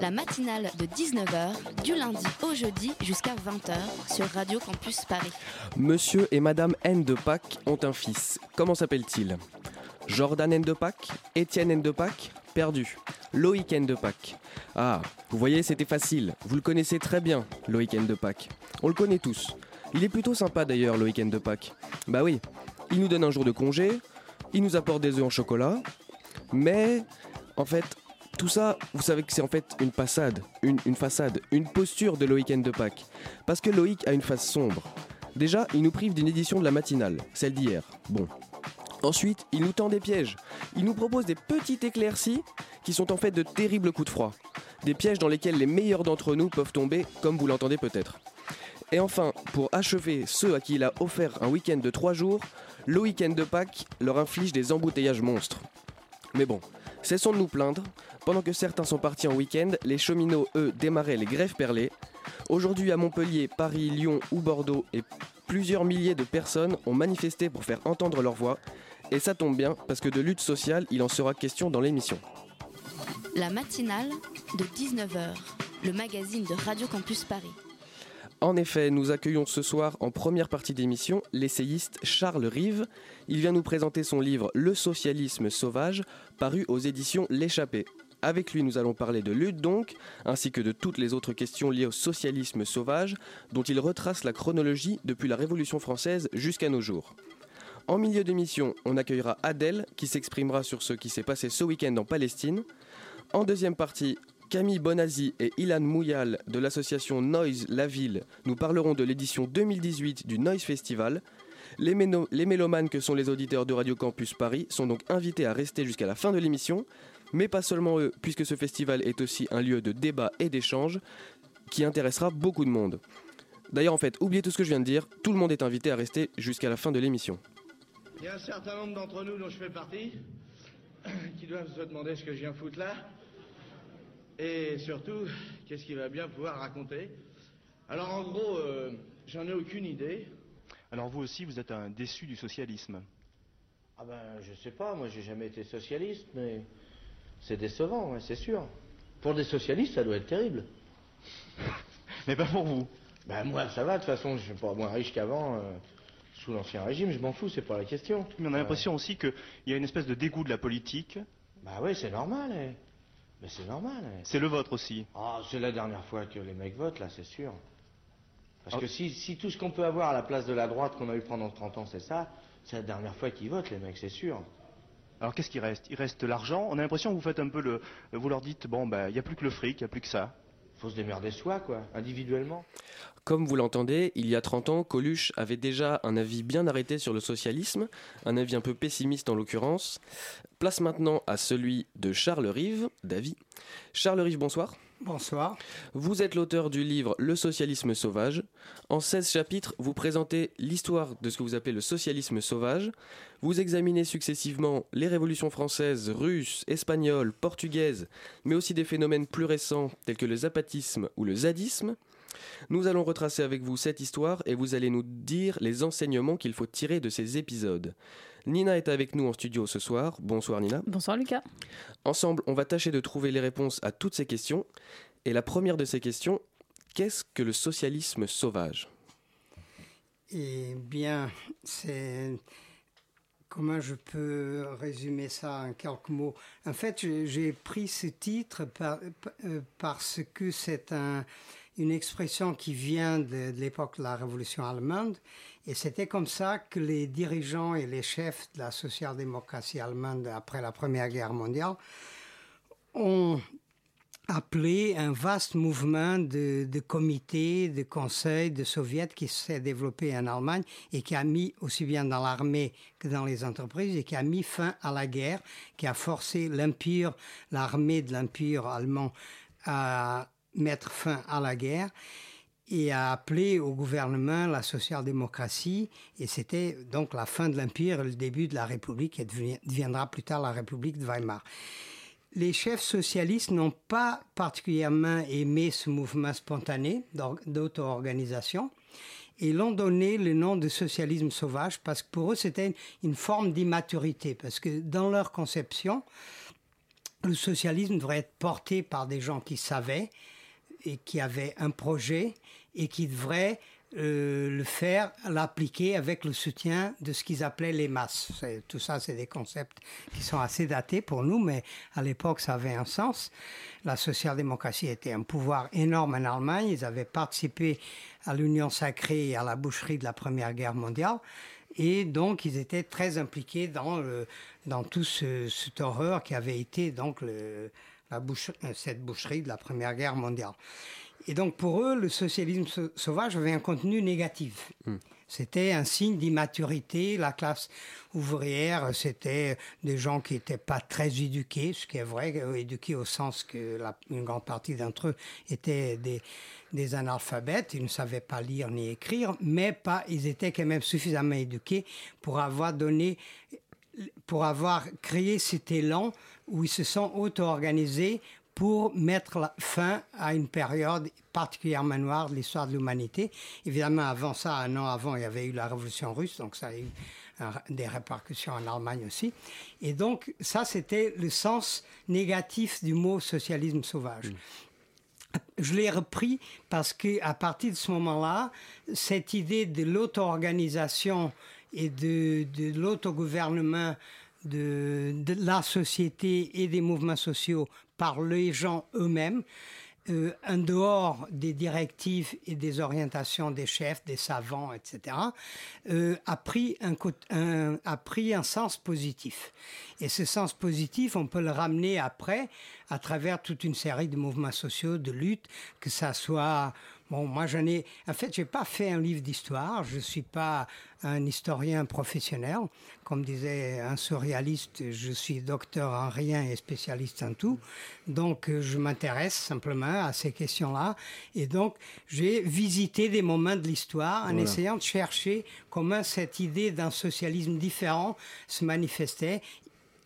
La matinale de 19h, du lundi au jeudi jusqu'à 20h sur Radio Campus Paris. Monsieur et Madame N de Pâques ont un fils. Comment s'appelle-t-il? Jordan N de Pâques Étienne N de Pâques Perdu. Loïc N de Pâques. Ah, vous voyez, c'était facile. Vous le connaissez très bien, Loïc N de Pâques. On le connaît tous. Il est plutôt sympa d'ailleurs, Loïc N de Pâques. Bah oui, il nous donne un jour de congé, il nous apporte des œufs en chocolat, mais en fait, tout ça, vous savez que c'est en fait une passade, une, façade, une posture de Loïc de Pâques. Parce que Loïc a une face sombre. Déjà, il nous prive d'une édition de la matinale, celle d'hier. Bon. Ensuite, il nous tend des pièges. Il nous propose des petites éclaircies qui sont en fait de terribles coups de froid. Des pièges dans lesquels les meilleurs d'entre nous peuvent tomber, comme vous l'entendez peut-être. Et enfin, pour achever ceux à qui il a offert un week-end de 3 jours, le week-end de Pâques leur inflige des embouteillages monstres. Mais bon, cessons de nous plaindre. Pendant que certains sont partis en week-end, les cheminots, eux, démarraient les grèves perlées. Aujourd'hui, à Montpellier, Paris, Lyon ou Bordeaux, et plusieurs milliers de personnes ont manifesté pour faire entendre leur voix. Et ça tombe bien, parce que de lutte sociale, il en sera question dans l'émission. La matinale de 19h, le magazine de Radio Campus Paris. En effet, nous accueillons ce soir en première partie d'émission l'essayiste Charles Rive. Il vient nous présenter son livre Le socialisme sauvage, paru aux éditions L'échappée. Avec lui, nous allons parler de lutte donc, ainsi que de toutes les autres questions liées au socialisme sauvage, dont il retrace la chronologie depuis la Révolution française jusqu'à nos jours. En milieu d'émission, on accueillera Adèle qui s'exprimera sur ce qui s'est passé ce week-end en Palestine. En deuxième partie, Camille Bonazzi et Ilan Mouyal de l'association Noise La Ville nous parleront de l'édition 2018 du Noise Festival. Les, mélomanes que sont les auditeurs de Radio Campus Paris sont donc invités à rester jusqu'à la fin de l'émission, mais pas seulement eux, puisque ce festival est aussi un lieu de débat et d'échange qui intéressera beaucoup de monde. D'ailleurs, en fait, oubliez tout ce que je viens de dire, tout le monde est invité à rester jusqu'à la fin de l'émission. Il y a un certain nombre d'entre nous dont je fais partie qui doivent se demander ce que je viens foutre là. Et surtout, qu'est-ce qu'il va bien pouvoir raconter? Alors en gros, euh, j'en ai aucune idée. Alors vous aussi, vous êtes un déçu du socialisme. Ah ben, je sais pas, moi j'ai jamais été socialiste, mais c'est décevant, ouais, c'est sûr. Pour des socialistes, ça doit être terrible. Mais pas pour vous. Ben moi, ça va, de toute façon, je suis pas moins riche qu'avant, euh, sous l'ancien régime, je m'en fous, c'est pas la question. Mais on a l'impression aussi qu'il y a une espèce de dégoût de la politique. Bah oui, c'est normal, eh. Mais c'est normal, eh. C'est le vôtre aussi. Ah, c'est la dernière fois que les mecs votent, là, c'est sûr. Parce Ah. que si, si tout ce qu'on peut avoir à la place de la droite qu'on a eu pendant 30 ans, c'est ça, c'est la dernière fois qu'ils votent, les mecs, c'est sûr. Alors qu'est-ce qui reste? Il reste l'argent. On a l'impression que vous faites un peu le... Vous leur dites, bon, ben, il n'y a plus que le fric, il n'y a plus que ça. Faut se démerder soi, quoi, individuellement. Comme vous l'entendez, il y a 30 ans, Coluche avait déjà un avis bien arrêté sur le socialisme, un avis un peu pessimiste en l'occurrence. Place maintenant à celui de Charles Rive, Davy. Charles Rive, bonsoir. Bonsoir. Vous êtes l'auteur du livre Le socialisme sauvage. En 16 chapitres, vous présentez l'histoire de ce que vous appelez le socialisme sauvage. Vous examinez successivement les révolutions françaises, russes, espagnoles, portugaises, mais aussi des phénomènes plus récents tels que le zapatisme ou le zadisme. Nous allons retracer avec vous cette histoire et vous allez nous dire les enseignements qu'il faut tirer de ces épisodes. Nina est avec nous en studio ce soir. Bonsoir Nina. Bonsoir Lucas. Ensemble, on va tâcher de trouver les réponses à toutes ces questions. Et la première de ces questions, qu'est-ce que le socialisme sauvage? Eh bien, c'est. Comment je peux résumer ça en quelques mots? En fait, j'ai- pris ce titre par- euh, parce que c'est un, une expression qui vient de, l'époque de la Révolution allemande. Et c'était comme ça que les dirigeants et les chefs de la social-démocratie allemande après la Première Guerre mondiale ont appelé un vaste mouvement de, de comités, de conseils, de soviets qui s'est développé en Allemagne et qui a mis aussi bien dans l'armée que dans les entreprises et qui a mis fin à la guerre, qui a forcé l'empire, l'armée de l'empire allemand à mettre fin à la guerre et a appelé au gouvernement la social-démocratie. Et c'était donc la fin de l'Empire, le début de la République, qui deviendra plus tard la République de Weimar. Les chefs socialistes n'ont pas particulièrement aimé ce mouvement spontané d'auto-organisation et l'ont donné le nom de socialisme sauvage parce que pour eux c'était une forme d'immaturité parce que dans leur conception le socialisme devrait être porté par des gens qui savaient et qui avaient un projet et qui devraient euh, le faire, l'appliquer avec le soutien de ce qu'ils appelaient les masses. Tout ça, c'est des concepts qui sont assez datés pour nous, mais à l'époque, ça avait un sens. La social-démocratie était un pouvoir énorme en Allemagne. Ils avaient participé à l'Union sacrée et à la boucherie de la Première Guerre mondiale. Et donc, ils étaient très impliqués dans, dans tout ce, cette horreur qui avait été donc le, la cette boucherie de la Première Guerre mondiale. Et donc pour eux, le socialisme sauvage avait un contenu négatif. Hmm. C'était un signe d'immaturité. La classe ouvrière, c'était des gens qui n'étaient pas très éduqués, ce qui est vrai, euh, éduqués au sens que la, une grande partie d'entre eux étaient des, des analphabètes, ils ne savaient pas lire ni écrire, mais pas, ils étaient quand même suffisamment éduqués pour avoir donné, pour avoir créé cet élan où ils se sont auto-organisés pour mettre fin à une période particulièrement noire de l'histoire de l'humanité. Évidemment, avant ça, un an avant, il y avait eu la révolution russe, donc ça a eu des répercussions en Allemagne aussi. Et donc, ça, c'était le sens négatif du mot socialisme sauvage. Mm. Je l'ai repris parce que à partir de ce moment-là, cette idée de l'auto-organisation et de, de l'autogouvernement de, la société et des mouvements sociaux par les gens eux-mêmes, euh, en dehors des directives et des orientations des chefs, des savants, etc., euh, a, pris un, un, a pris un sens positif. Et ce sens positif, on peut le ramener après à travers toute une série de mouvements sociaux, de luttes, que ça soit Bon, moi, j'en ai. En fait, j'ai pas fait un livre d'histoire. Je suis pas un historien professionnel. Comme disait un surréaliste, je suis docteur en rien et spécialiste en tout. Donc, je m'intéresse simplement à ces questions-là. Et donc, j'ai visité des moments de l'histoire en essayant de chercher comment cette idée d'un socialisme différent se manifestait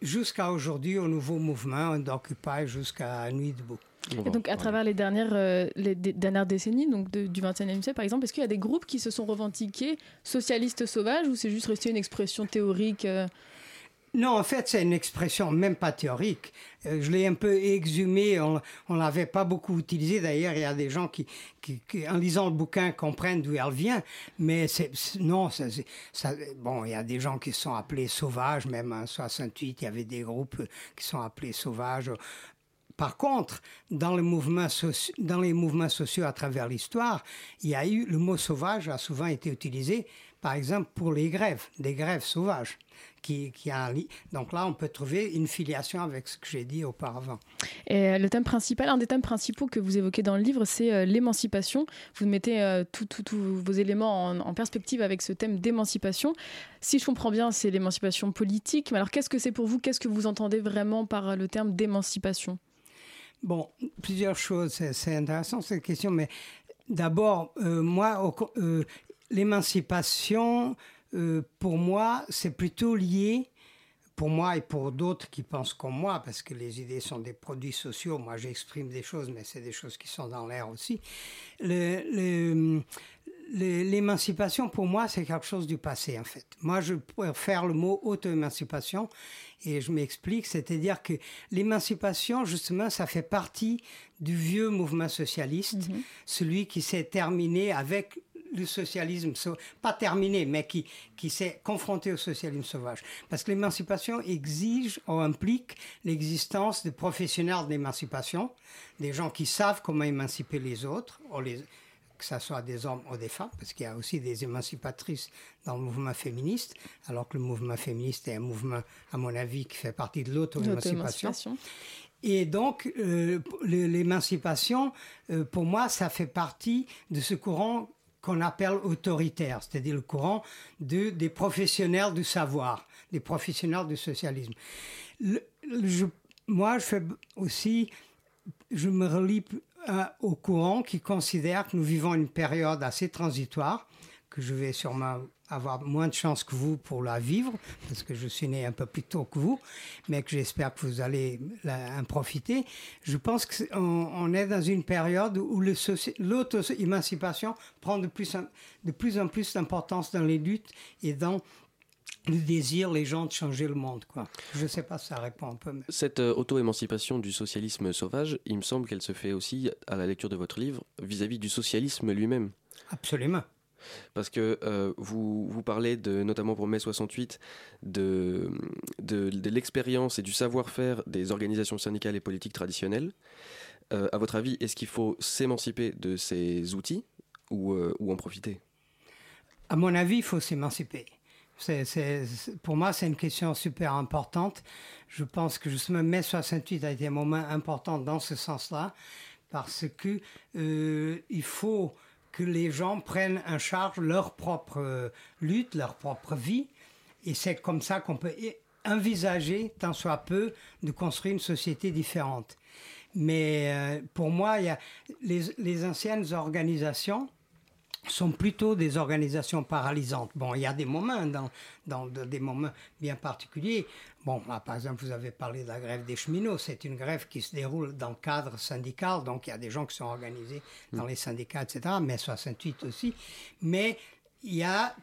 jusqu'à aujourd'hui au nouveau mouvement d'Occupy jusqu'à Nuit debout. Et donc, à travers les dernières, euh, les dernières décennies, donc du XXIe siècle par exemple, est-ce qu'il y a des groupes qui se sont revendiqués socialistes sauvages ou c'est juste resté une expression théorique euh? Non, en fait, c'est une expression même pas théorique. Euh, je l'ai un peu exhumée, on ne l'avait pas beaucoup utilisée. D'ailleurs, il y a des gens qui, qui, en lisant le bouquin, comprennent d'où elle vient. Mais c'est, non, ça, ça, bon, il y a des gens qui sont appelés sauvages, même en 68, il y avait des groupes qui sont appelés sauvages. Par contre, dans, les mouvements sociaux à travers l'histoire, il y a eu le mot sauvage a souvent été utilisé, par exemple pour les grèves, des grèves sauvages. Qui, Donc là, on peut trouver une filiation avec ce que j'ai dit auparavant. Et euh, le thème principal, un des thèmes principaux que vous évoquez dans le livre, c'est euh, l'émancipation. Vous mettez euh, tous vos éléments en, en, perspective avec ce thème d'émancipation. Si je comprends bien, c'est l'émancipation politique. Mais alors, qu'est-ce que c'est pour vous? Qu'est-ce que vous entendez vraiment par le terme d'émancipation? Bon, plusieurs choses. C'est intéressant cette question, mais d'abord, euh, moi, euh, l'émancipation, euh, pour moi, c'est plutôt lié, pour moi et pour d'autres qui pensent comme moi, parce que les idées sont des produits sociaux. Moi, j'exprime des choses, mais c'est des choses qui sont dans l'air aussi. L'émancipation, pour moi, c'est quelque chose du passé, en fait. Moi, je préfère le mot auto-émancipation et je m'explique, c'est-à-dire que l'émancipation, justement, ça fait partie du vieux mouvement socialiste, mhm. celui qui s'est terminé avec le socialisme, pas terminé, mais qui, qui s'est confronté au socialisme sauvage. Parce que l'émancipation exige ou implique l'existence de professionnels d'émancipation, des gens qui savent comment émanciper les autres, ou les, que ce soit des hommes ou des femmes, parce qu'il y a aussi des émancipatrices dans le mouvement féministe, alors que le mouvement féministe est un mouvement, à mon avis, qui fait partie de l'auto-émancipation. Et donc, euh, l'émancipation, euh, pour moi, ça fait partie de ce courant qu'on appelle autoritaire, c'est-à-dire le courant de, des professionnels du savoir, des professionnels du socialisme. moi, je fais aussi, je me relie euh, au courant qui considèrent que nous vivons une période assez transitoire, que je vais sûrement avoir moins de chance que vous pour la vivre, parce que je suis né un peu plus tôt que vous, mais que j'espère que vous allez en profiter. Je pense qu'on est dans une période où l'auto-émancipation prend de plus, en, de plus en plus d'importance dans les luttes et dans le désir, les gens, de changer le monde. Quoi. Je ne sais pas si ça répond un peu. Cette euh, auto-émancipation du socialisme sauvage, il me semble qu'elle se fait aussi, à la lecture de votre livre, vis à -vis du socialisme lui-même. Absolument. Parce que euh, vous, vous parlez, de, notamment pour mai 68, de, de, de l'expérience et du savoir-faire des organisations syndicales et politiques traditionnelles. Euh, à votre avis, est-ce qu'il faut s'émanciper de ces outils ou, ou en profiter? À mon avis, il faut s'émanciper. Pour moi, c'est une question super importante. Je pense que justement, mai 68 a été un moment important dans ce sens-là, parce que il faut que les gens prennent en charge leur propre euh, lutte, leur propre vie. Et c'est comme ça qu'on peut envisager, tant soit peu, de construire une société différente. Mais euh, pour moi, il y a les anciennes organisations sont plutôt des organisations paralysantes. Bon, il y a des moments, dans, dans des moments bien particuliers. Bon, par exemple, vous avez parlé de la grève des cheminots. C'est une grève qui se déroule dans le cadre syndical, donc il y a des gens qui sont organisés dans les syndicats, etc., mais 68 aussi. Mais il y a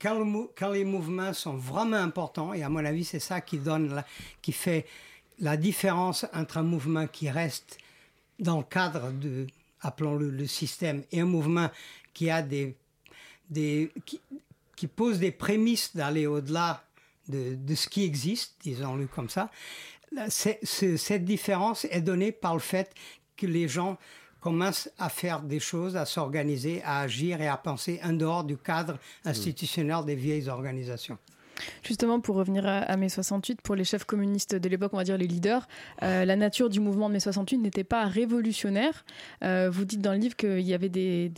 quand, quand, les mouvements sont vraiment importants, et à mon avis, c'est ça qui donne, qui fait la différence entre un mouvement qui reste dans le cadre de, appelons-le le système, et un mouvement qui a des, des qui, pose des prémices d'aller au-delà de, de, ce qui existe, disons-le comme ça. cette différence est donnée par le fait que les gens commencent à faire des choses, à s'organiser, à agir et à penser en dehors du cadre institutionnel des vieilles organisations. Justement, pour revenir à, mai 68, pour les chefs communistes de l'époque, on va dire les leaders, euh, la nature du mouvement de mai 68 n'était pas révolutionnaire. Euh, vous dites dans le livre qu'il y avait des,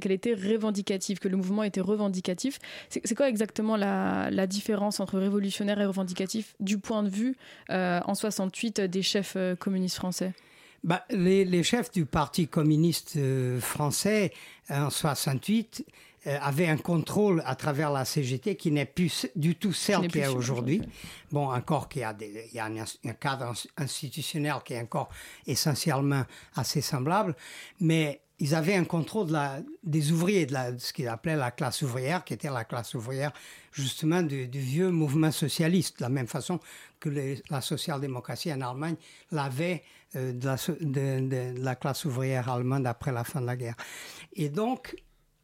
qu'elle était revendicative, que le mouvement était revendicatif. C'est quoi exactement la, différence entre révolutionnaire et revendicatif du point de vue euh, en 68 des chefs communistes français? Bah, les, chefs du Parti communiste français en 68 euh, avait un contrôle à travers la CGT qui n'est plus du tout celle qu'il y a aujourd'hui. Bon, encore qu'il y a, des, il y a un, cadre institutionnel qui est encore essentiellement assez semblable, mais ils avaient un contrôle de la, des ouvriers, de, la, ce qu'ils appelaient la classe ouvrière, qui était la classe ouvrière justement du, vieux mouvement socialiste, de la même façon que la social-démocratie en Allemagne l'avait euh, de, la, de, de, la, classe ouvrière allemande après la fin de la guerre. Et donc,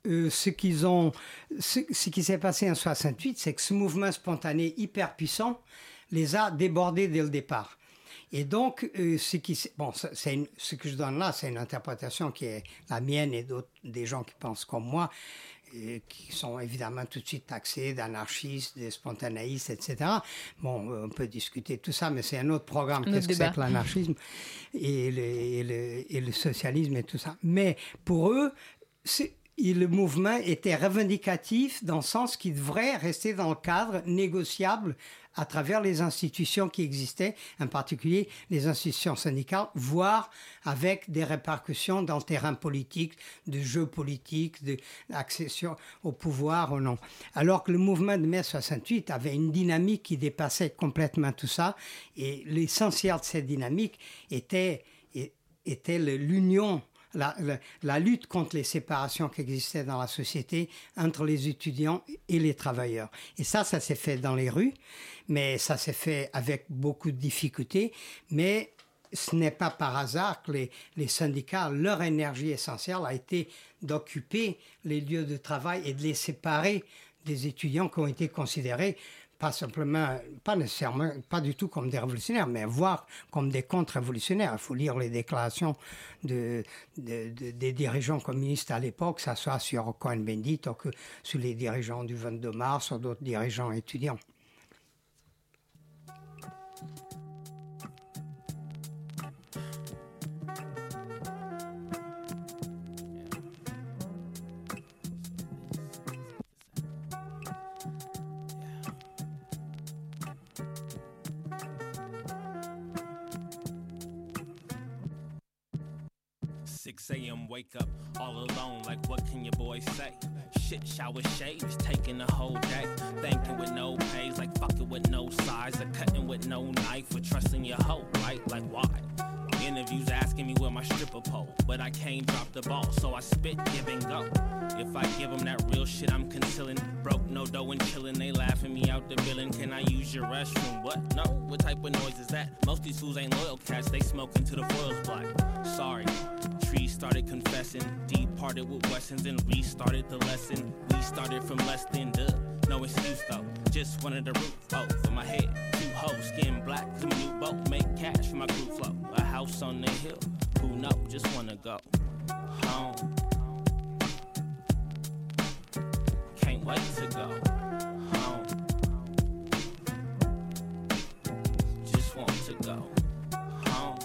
euh, ce qu'ils ont, ce, qui s'est passé en 68, c'est que ce mouvement spontané hyper puissant les a débordés dès le départ. Et donc, euh, ce qui, bon, c'est ce que je donne là, c'est une interprétation qui est la mienne et d'autres, des gens qui pensent comme moi, euh, qui sont évidemment tout de suite taxés d'anarchistes, de spontanéistes, etc. Bon, on peut discuter tout ça, mais c'est un autre programme. Qu'est-ce que c'est que l'anarchisme et le socialisme et tout ça. Mais pour eux, c'est le mouvement était revendicatif dans le sens qu'il devrait rester dans le cadre négociable à travers les institutions qui existaient, en particulier les institutions syndicales, voire avec des répercussions dans le terrain politique, de jeu politique, d'accession au pouvoir ou non. Alors que le mouvement de mai 68 avait une dynamique qui dépassait complètement tout ça, et l'essentiel de cette dynamique était, était l'union la, lutte contre les séparations qui existaient dans la société entre les étudiants et les travailleurs. Et ça, ça s'est fait dans les rues, mais ça s'est fait avec beaucoup de difficultés, mais ce n'est pas par hasard que les, syndicats, leur énergie essentielle a été d'occuper les lieux de travail et de les séparer des étudiants qui ont été considérés pas simplement, pas nécessairement, pas du tout comme des révolutionnaires, mais voir comme des contre-révolutionnaires. Il faut lire les déclarations de, des dirigeants communistes à l'époque, que ce soit sur Cohen-Bendit ou sur les dirigeants du 22 mars ou d'autres dirigeants étudiants. Wake up all alone, like what can your boy say? Shit, shower, shave is taking the whole day. Thinking with no pays, like fucking with no size, or cutting with no knife, or trusting your hoe, right? Like why? Interviews asking me where my stripper pole, but I can't drop the ball, so I spit, give and go. If I give them that real shit, I'm concealing. Broke, no dough, and chillin'. They laughing me out the building. Can I use your restroom? What? No? What type of noise is that? Most these fools ain't loyal cats, they smoking to the foils black. Sorry. Trees started confessing, departed with Wessons and restarted the lesson. We started from less than duh. No excuse though, just wanted the roof oh, for my head. Two hoes, skin black, to my new boat, make cash for my crew flow. A house on the hill, who know, just wanna go home. Can't wait to go home. Just want to go home.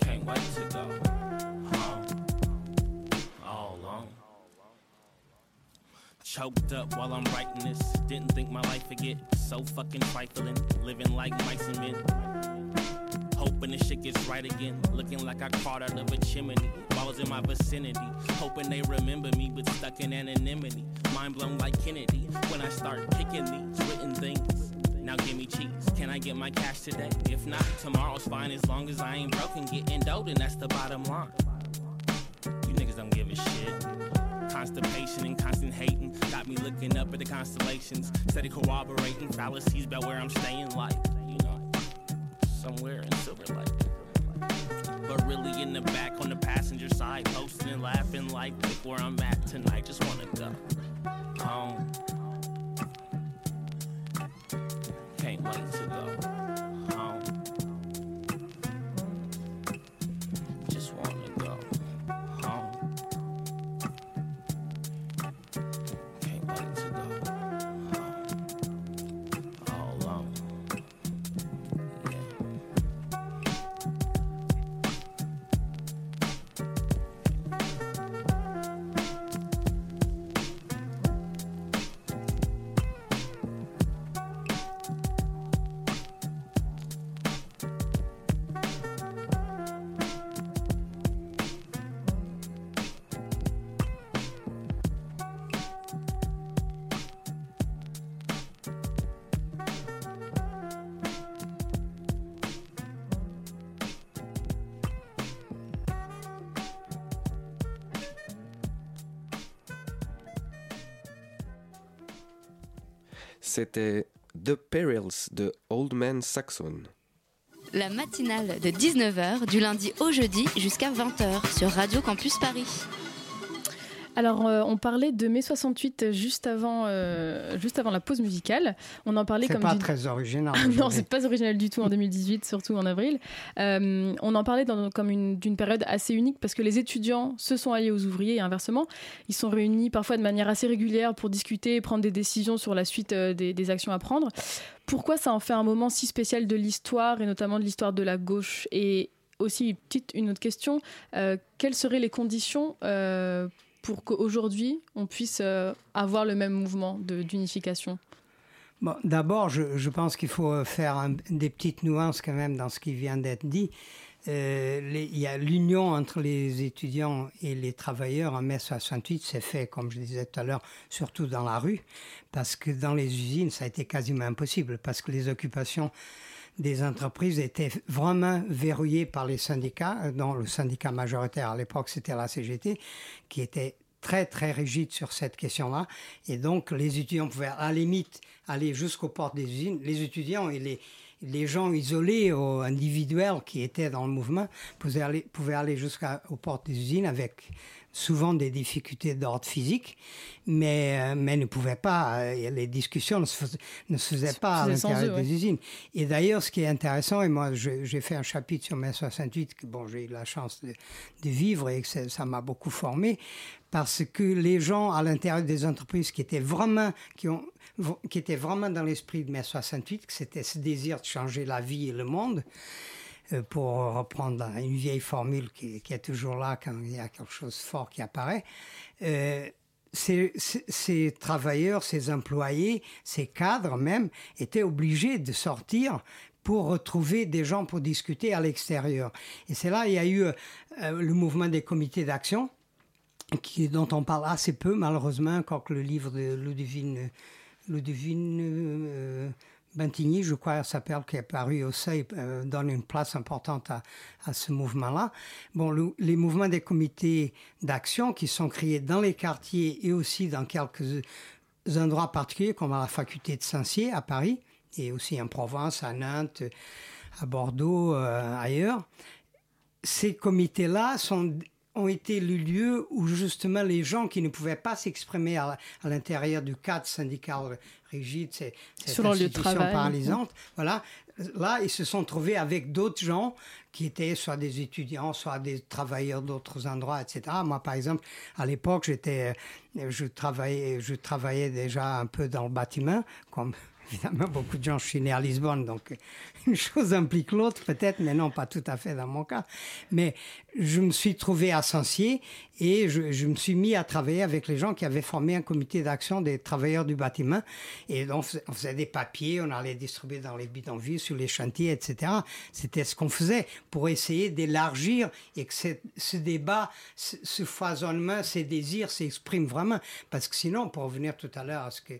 Can't wait to go Choked up while I'm writing this. Didn't think my life would get so fucking trifling. Living like mice and men. Hoping this shit gets right again. Looking like I crawled out of a chimney. Balls in my vicinity. Hoping they remember me, but stuck in anonymity. Mind blown like Kennedy. When I start kicking these written things. Now give me cheese. Can I get my cash today? If not, tomorrow's fine as long as I ain't broken. Getting dope, and that's the bottom line. You niggas don't give a shit. Constipation and constant hating got me looking up at the constellations. Steady corroborating fallacies about where I'm staying, like, you know, somewhere in Silver Lake. But really in the back on the passenger side, posting and laughing like, look where I'm at tonight. Just wanna go home. Can't wait to go C'était The Perils de Old Man Saxon. La matinale de 19h du lundi au jeudi jusqu'à 20h sur Radio Campus Paris. Alors, euh, on parlait de mai 68 juste avant, euh, juste avant la pause musicale. On en parlait C'est comme pas d'une- très original. non, aujourd'hui. c'est pas original du tout en 2018, surtout en avril. Euh, on en parlait dans- comme une- d'une période assez unique parce que les étudiants se sont alliés aux ouvriers et inversement. Ils sont réunis parfois de manière assez régulière pour discuter et prendre des décisions sur la suite euh, des, des actions à prendre. Pourquoi ça en fait un moment si spécial de l'histoire et notamment de l'histoire de la gauche? Et aussi, petite, une autre question, euh, quelles seraient les conditions euh, pour qu'aujourd'hui on puisse euh, avoir le même mouvement d'unification? Bon, D'abord, je, pense qu'il faut faire un- des petites nuances quand même dans ce qui vient d'être dit. Euh, y a l'union entre les étudiants et les travailleurs en mai 68 s'est fait, comme je disais tout à l'heure, surtout dans la rue, parce que dans les usines, ça a été quasiment impossible, parce que les occupations des entreprises étaient vraiment verrouillées par les syndicats, dont le syndicat majoritaire à l'époque c'était la CGT, qui était très très rigide sur cette question-là. Et donc les étudiants pouvaient à la limite aller jusqu'aux portes des usines. Les étudiants et les, les gens isolés ou individuels qui étaient dans le mouvement pouvaient aller, pouvaient aller jusqu'aux portes des usines avec souvent des difficultés d'ordre physique, mais, euh, mais ne pouvaient pas, euh, les discussions ne se faisaient, ne se faisaient Se pas à l'intérieur des ouais. usines. Et d'ailleurs, ce qui est intéressant, et moi j'ai fait un chapitre sur mai 68, que bon, j'ai eu la chance de, de vivre et que ça m'a beaucoup formé, parce que les gens à l'intérieur des entreprises qui étaient vraiment, qui ont, qui étaient vraiment dans l'esprit de mai 68, que c'était ce désir de changer la vie et le monde, pour reprendre une vieille formule qui, est toujours là quand il y a quelque chose de fort qui apparaît, euh, ces, travailleurs, ces employés, ces cadres même, étaient obligés de sortir pour retrouver des gens pour discuter à l'extérieur. Et c'est là il y a eu le mouvement des comités d'action qui, dont on parle assez peu malheureusement, que le livre de Ludivine, Ludivine euh, Bentigny, je crois, s'appelle, qui est paru au seuil, euh, donne une place importante à, à ce mouvement-là. Bon, les mouvements des comités d'action qui sont créés dans les quartiers et aussi dans quelques endroits particuliers, comme à la faculté de Saint-Cyr à Paris, et aussi en Provence, à Nantes, à Bordeaux, euh, ailleurs. Ces comités-là sont ont été le lieu où justement les gens qui ne pouvaient pas s'exprimer à, l'intérieur du cadre syndical rigide, c'est cette institution paralysante, voilà, là ils se sont trouvés avec d'autres gens qui étaient soit des étudiants, soit des travailleurs d'autres endroits, etc. Moi, par exemple, à l'époque, j'étais, je travaillais, je travaillais déjà un peu dans le bâtiment, comme évidemment beaucoup de gens. Je suis né à Lisbonne, donc une chose implique l'autre, peut-être, mais non, pas tout à fait dans mon cas. Mais je me suis trouvé Sancier et je, me suis mis à travailler avec les gens qui avaient formé un comité d'action des travailleurs du bâtiment. Et donc, on faisait des papiers, on allait distribuer dans les bidonvilles, sur les chantiers, etc. C'était ce qu'on faisait pour essayer d'élargir et que ce débat, ce, foisonnement, ces désirs s'expriment vraiment. Parce que sinon, pour revenir tout à l'heure à ce que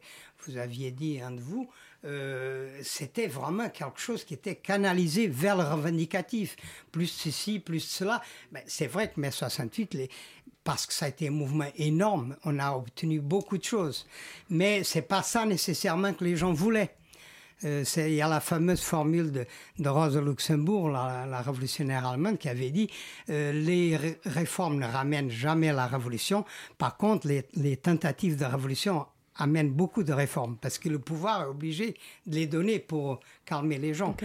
vous aviez dit, un de vous, euh, c'était vraiment quelque chose qui était canalisé vers le revendicatif. Plus ceci, plus cela. C'est vrai que mai 68, les, parce que ça a été un mouvement énorme, on a obtenu beaucoup de choses. Mais c'est pas ça nécessairement que les gens voulaient. Euh, il y a la fameuse formule de, Rosa Luxembourg, la, révolutionnaire allemande, qui avait dit euh, les réformes ne ramènent jamais la révolution. Par contre, les tentatives de révolution amène beaucoup de réformes parce que le pouvoir est obligé de les donner pour calmer les gens.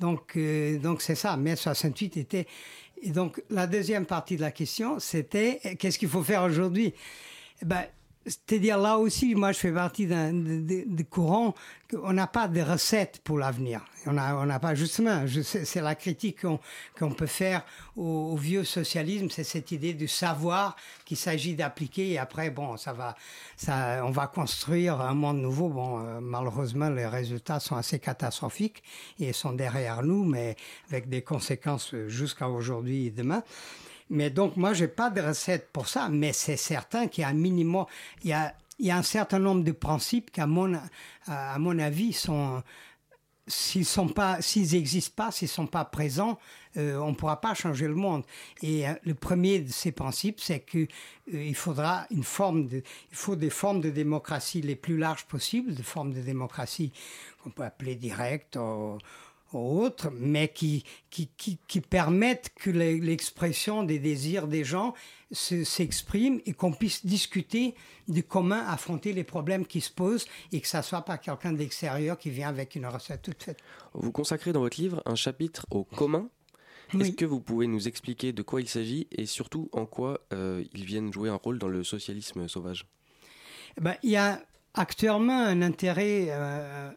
Donc, euh, donc c'est ça. Mai 68 était. Et donc, la deuxième partie de la question, c'était qu'est-ce qu'il faut faire aujourd'hui? Eh ben, c'est-à-dire là aussi, moi je fais partie d'un courant qu'on n'a pas de recettes pour l'avenir. On n'a on pas, justement, c'est la critique qu'on peut faire au, vieux socialisme, c'est cette idée du savoir qu'il s'agit d'appliquer et après, bon, ça va, ça, on va construire un monde nouveau. Bon, euh, malheureusement, les résultats sont assez catastrophiques et sont derrière nous, mais avec des conséquences jusqu'à aujourd'hui et demain. Mais donc, moi, j'ai pas de recette pour ça, mais c'est certain qu'il y a un minimum, il y a, un certain nombre de principes qui, à mon, à mon avis, sont, s'ils sont pas, s'ils n'existent pas, s'ils sont pas présents, euh, on pourra pas changer le monde. Et euh, le premier de ces principes, c'est que euh, il faudra une forme de, il faut des formes de démocratie les plus larges possibles, des formes de démocratie qu'on peut appeler directe autres, mais qui, qui, qui, permettent que l'expression des désirs des gens s'exprime et qu'on puisse discuter de comment affronter les problèmes qui se posent et que ça soit pas quelqu'un d'extérieur qui vient avec une recette toute faite. Vous consacrez dans votre livre un chapitre au commun. Est-ce que vous pouvez nous expliquer de quoi il s'agit et surtout en quoi euh, ils viennent jouer un rôle dans le socialisme sauvage? Eh ben, Il y a actuellement un intérêt, euh,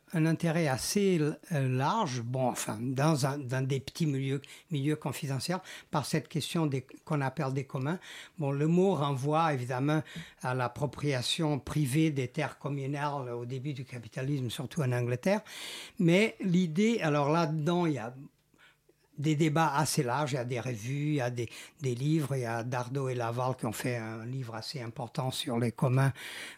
assez euh, large, bon, enfin, dans des petits milieux, milieux confidentiels, par cette question qu'on appelle des communs. Bon, le mot renvoie évidemment à l'appropriation privée des terres communales au début du capitalisme, surtout en Angleterre. Mais l'idée, alors là-dedans, il y a des débats assez larges. Il y a des revues, il y a des, des, livres. Il y a Dardo et Laval qui ont fait un livre assez important sur les communs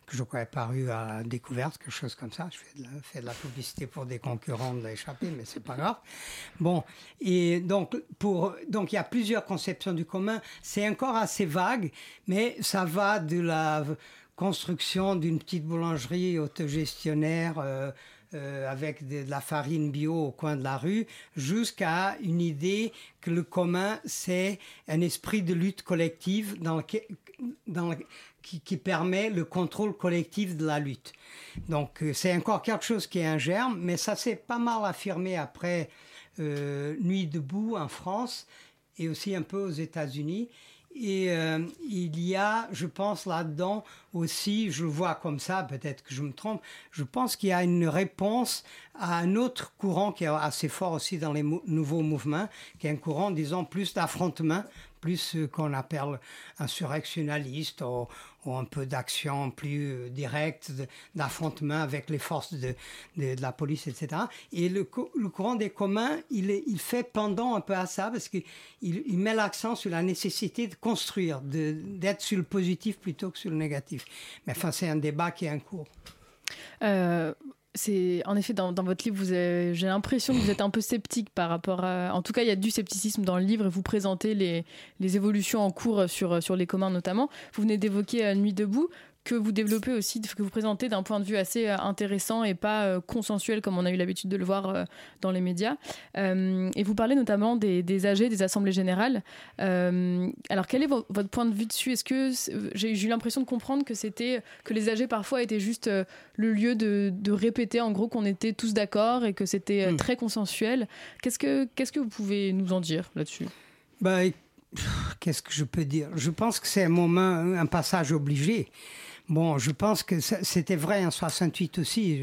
que je crois paru à découverte, quelque chose comme ça. Je fais de la, fais de la publicité pour des concurrents de l'échappée, mais c'est pas grave. Bon, et donc pour donc il y a plusieurs conceptions du commun. C'est encore assez vague, mais ça va de la construction d'une petite boulangerie autogestionnaire. Euh, euh, avec de, la farine bio au coin de la rue, jusqu'à une idée que le commun, c'est un esprit de lutte collective dans qui, permet le contrôle collectif de la lutte. Donc euh, c'est encore quelque chose qui est un germe, mais ça s'est pas mal affirmé après euh, Nuit debout en France et aussi un peu aux États-Unis. Et euh, il y a, je pense là-dedans aussi, je le vois comme ça, peut-être que je me trompe, je pense qu'il y a une réponse à un autre courant qui est assez fort aussi dans les nouveaux mouvements, qui est un courant, disons, plus d'affrontement, plus ce qu'on appelle insurrectionnaliste, ou un peu d'action plus euh, directe, d'affrontement avec les forces de, de, la police, etc. Et le, le courant des communs, il, il fait pendant un peu à ça parce qu'il il met l'accent sur la nécessité de construire, d'être sur le positif plutôt que sur le négatif. Mais enfin, c'est un débat qui est en cours. Euh, c'est en effet dans, votre livre, j'ai l'impression que vous êtes un peu sceptique par rapport à. En tout cas, il y a du scepticisme dans le livre et vous présentez les, les évolutions en cours sur, sur les communs notamment. Vous venez d'évoquer euh, Nuit debout que vous développez aussi, que vous présentez d'un point de vue assez euh, intéressant et pas euh, consensuel comme on a eu l'habitude de le voir euh, dans les médias. Et vous parlez notamment des, des AG, des assemblées générales. Alors quel est vo- votre point de vue dessus? Est-ce que j'ai eu l'impression de comprendre que c'était que les AG parfois étaient juste le lieu de, de répéter en gros qu'on était tous d'accord et que c'était euh, très consensuel. Qu'est-ce que qu'est-ce que vous pouvez nous en dire là-dessus? Pff, qu'est-ce que je peux dire? Je pense que c'est un moment, un passage obligé. Bon, je pense que c'était vrai en 68 aussi.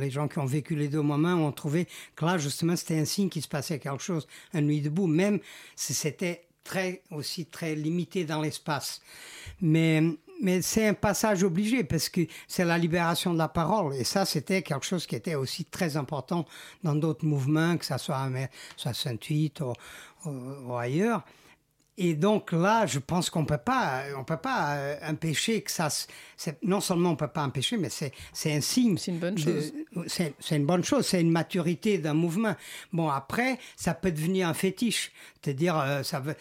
Les gens qui ont vécu les deux moments ont trouvé que là, justement, c'était un signe qu'il se passait quelque chose, un nuit debout, même si c'était très, aussi très limité dans l'espace. Mais, c'est un passage obligé parce que c'est la libération de la parole. Et ça, c'était quelque chose qui était aussi très important dans d'autres mouvements, que ça soit en 68 ou, ou- ou ailleurs. Et donc là, je pense qu'on peut pas, on peut pas euh, empêcher que ça. Non seulement on peut pas empêcher, mais c'est c'est un signe. C'est une bonne chose. C'est une bonne chose. C'est une maturité d'un mouvement. Bon après, ça peut devenir un fétiche. C'est-à-dire, euh, ça veut,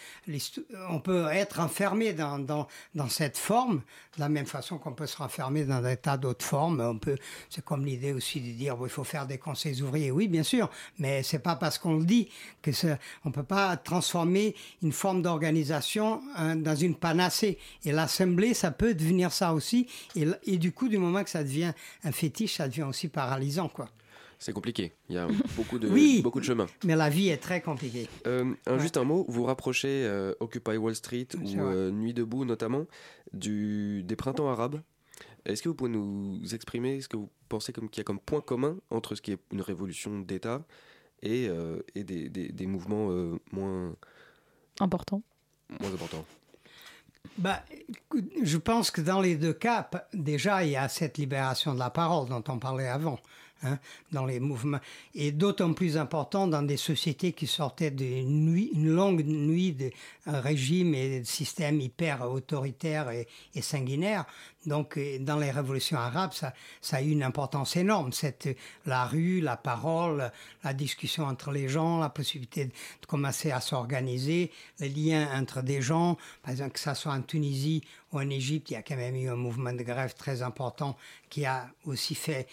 on peut être enfermé dans, dans, dans cette forme, de la même façon qu'on peut se renfermer dans des tas d'autres formes. On peut, c'est comme l'idée aussi de dire, bon, il faut faire des conseils ouvriers. Oui, bien sûr, mais c'est pas parce qu'on le dit que ça, on peut pas transformer une forme d'organisation hein, dans une panacée. Et l'assemblée, ça peut devenir ça aussi. Et, du coup, du moment que ça devient un fétiche, ça devient aussi paralysant, quoi. C'est compliqué. Il y a beaucoup de, Oui. beaucoup de chemin. Mais la vie est très compliquée. Euh, un- Juste un mot, vous rapprochez euh, Occupy Wall Street ou euh, Nuit debout notamment du, des printemps arabes. Est-ce que vous pouvez nous exprimer ce que vous pensez comme qu'il y a comme point commun entre ce qui est une révolution d'État et, euh, et des, des- des mouvements euh, moins, Important. Moins importants Bah, je pense que dans les deux cas, déjà, il y a cette libération de la parole dont on parlait avant, hein, dans les mouvements, et d'autant plus important dans des sociétés qui sortaient d'une longue nuit de régime et de systèmes hyper autoritaires et, et sanguinaires. Donc, dans les révolutions arabes, ça, ça a eu une importance énorme. Cette, la rue, la parole, la discussion entre les gens, la possibilité de commencer à s'organiser, les liens entre des gens. Par exemple, que ça soit en Tunisie ou en Égypte, il y a quand même eu un mouvement de grève très important qui a aussi fait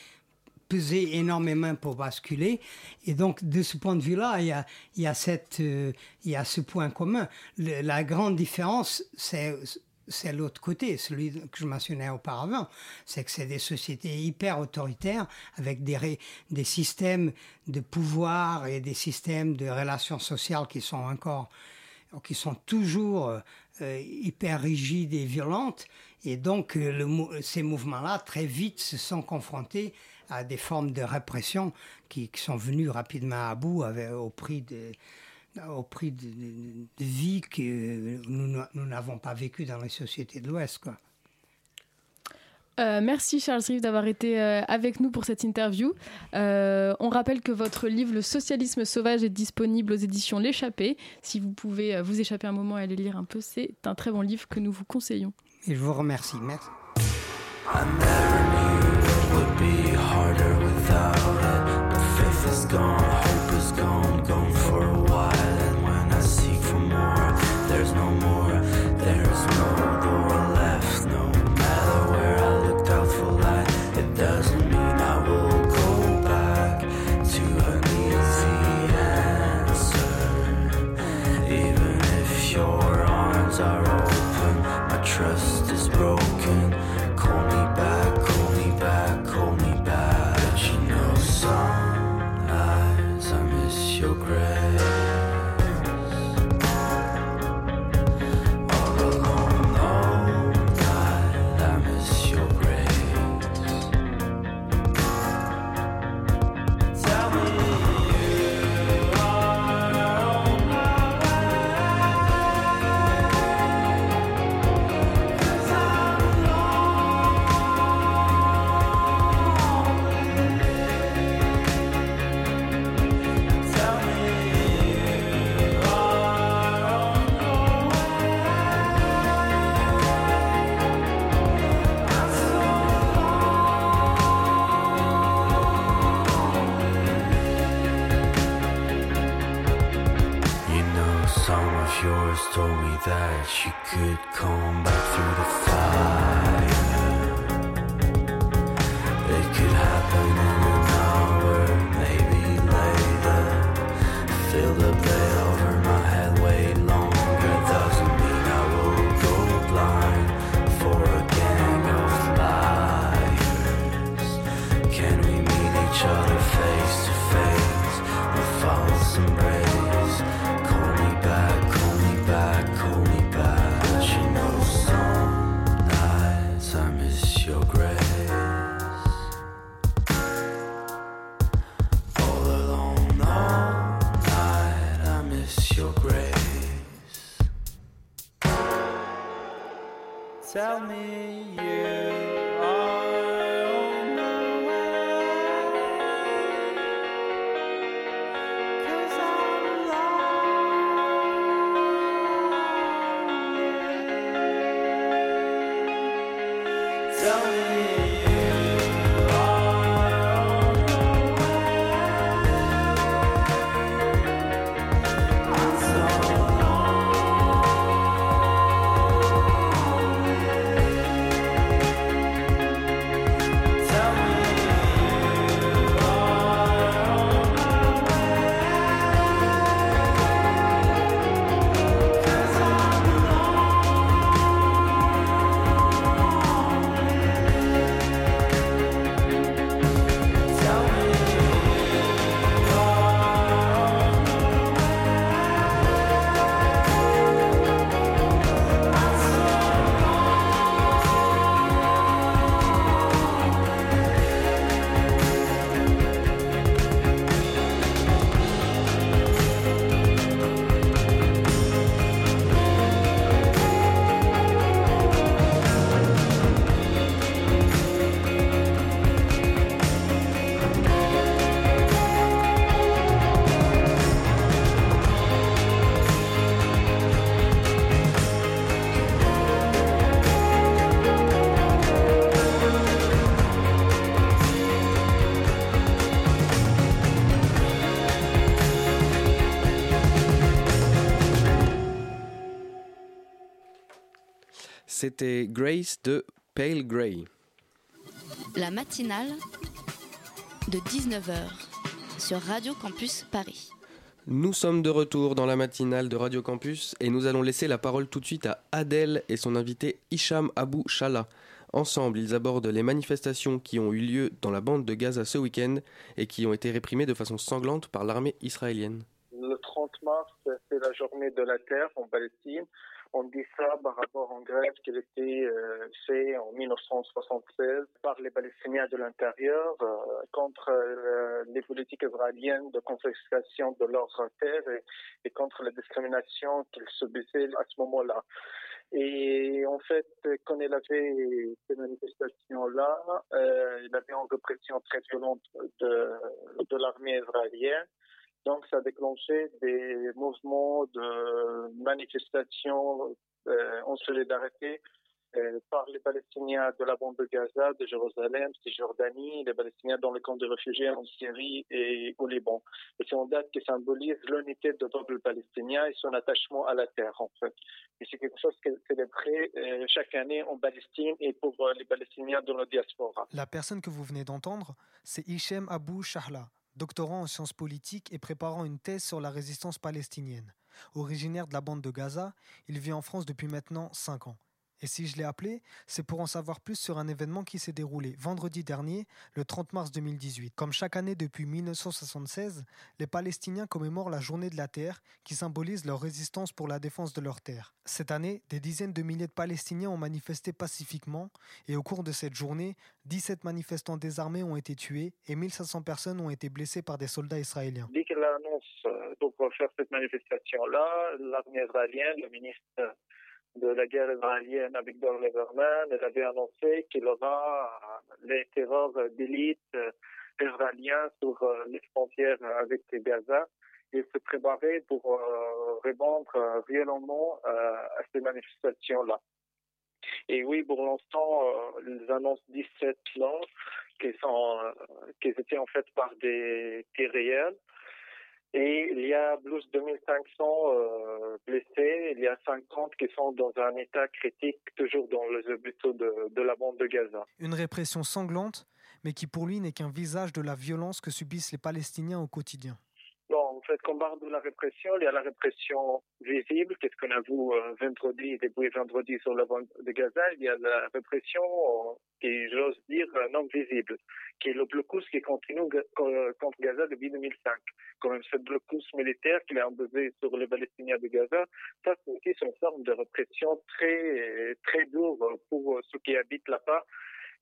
peser énormément pour basculer. Et donc, de ce point de vue-là, il y a, y a, euh, y a ce point commun. La grande différence, c'est c'est l'autre côté, celui que je mentionnais auparavant. C'est que c'est des sociétés hyper autoritaires avec des, des systèmes de pouvoir et des systèmes de relations sociales qui sont encore, qui sont toujours euh, hyper rigides et violentes. Et donc, euh, ces mouvements-là, très vite, se sont confrontés à des formes de répression qui, qui sont venues rapidement à bout avec, au prix de au prix de, de, de vie que nous n'a- nous n'avons pas vécu dans les sociétés de l'Ouest. Quoi. Euh, merci Charles Rive d'avoir été euh, avec nous pour cette interview. Euh, on rappelle que votre livre Le socialisme sauvage est disponible aux éditions L'échappée. Si vous pouvez euh, vous échapper un moment et aller lire un peu, c'est un très bon livre que nous vous conseillons. Et je vous remercie. Merci. Gone, hope is gone, C'était Grace de Pale Grey. La matinale de 19h sur Radio Campus Paris. Nous sommes de retour dans la matinale de Radio Campus et nous allons laisser la parole tout de suite à Adèle et son invité Hicham Abou Shala. Ensemble, ils abordent les manifestations qui ont eu lieu dans la bande de Gaza ce week-end et qui ont été réprimées de façon sanglante par l'armée israélienne. Le 30 mars, c'est la journée de la terre en Palestine. On dit ça par rapport en grève qui a été euh, fait en 1976 par les Palestiniens de l'intérieur euh, contre euh, les politiques israéliennes de confiscation de leurs terres et, et contre la discrimination qu'ils subissaient à ce moment-là. Et en fait, quand il avait ces manifestations-là, euh, il avait une répression très violente de, de l'armée israélienne. Donc, ça a déclenché des mouvements de manifestations euh, en solidarité euh, par les Palestiniens de la bande de Gaza, de Jérusalem, de Jordanie, les Palestiniens dans les camps de réfugiés en Syrie et au Liban. Et c'est une date qui symbolise l'unité du peuple palestinien et son attachement à la terre, en fait. Et c'est quelque chose qui est célébré euh, chaque année en Palestine et pour euh, les Palestiniens de la diaspora. La personne que vous venez d'entendre, c'est Hichem Abou Shahla, doctorant en sciences politiques et préparant une thèse sur la résistance palestinienne. Originaire de la bande de Gaza, il vit en France depuis maintenant 5 ans. Et si je l'ai appelé, c'est pour en savoir plus sur un événement qui s'est déroulé vendredi dernier, le 30 mars 2018. Comme chaque année depuis 1976, les Palestiniens commémorent la journée de la terre qui symbolise leur résistance pour la défense de leur terre. Cette année, des dizaines de milliers de Palestiniens ont manifesté pacifiquement et au cours de cette journée, 17 manifestants désarmés ont été tués et 1500 personnes ont été blessées par des soldats israéliens. Dès qu'elle annonce euh, faire cette manifestation-là, l'armée israélienne, le ministre de la guerre israélienne Avigdor Lieberman, elle avait annoncé qu'il aura les terreurs d'élite euh, israéliens sur euh, les frontières avec Gaza et se préparer pour euh, répondre euh, violemment euh, à ces manifestations-là. Et oui, pour l'instant, euh, ils annoncent 17 morts qui sont, euh, qui étaient en fait par des réels. Et il y a plus de 2500 euh, blessés. Il y a 50 qui sont dans un état critique, toujours dans les hôpitaux de, de la bande de Gaza. Une répression sanglante, mais qui pour lui n'est qu'un visage de la violence que subissent les Palestiniens au quotidien. Fait, quand on parle de la répression, il y a la répression visible, qu'est-ce qu'on a vu euh, vendredi, début vendredi sur la bande de Gaza. Il y a la répression euh, qui, j'ose dire, euh, non visible, qui est le blocus qui continue contre Gaza depuis 2005. Quand même, ce blocus militaire qui est imposé sur les Palestiniens de Gaza, ça, c'est aussi une forme de répression très, très dure pour ceux qui habitent là-bas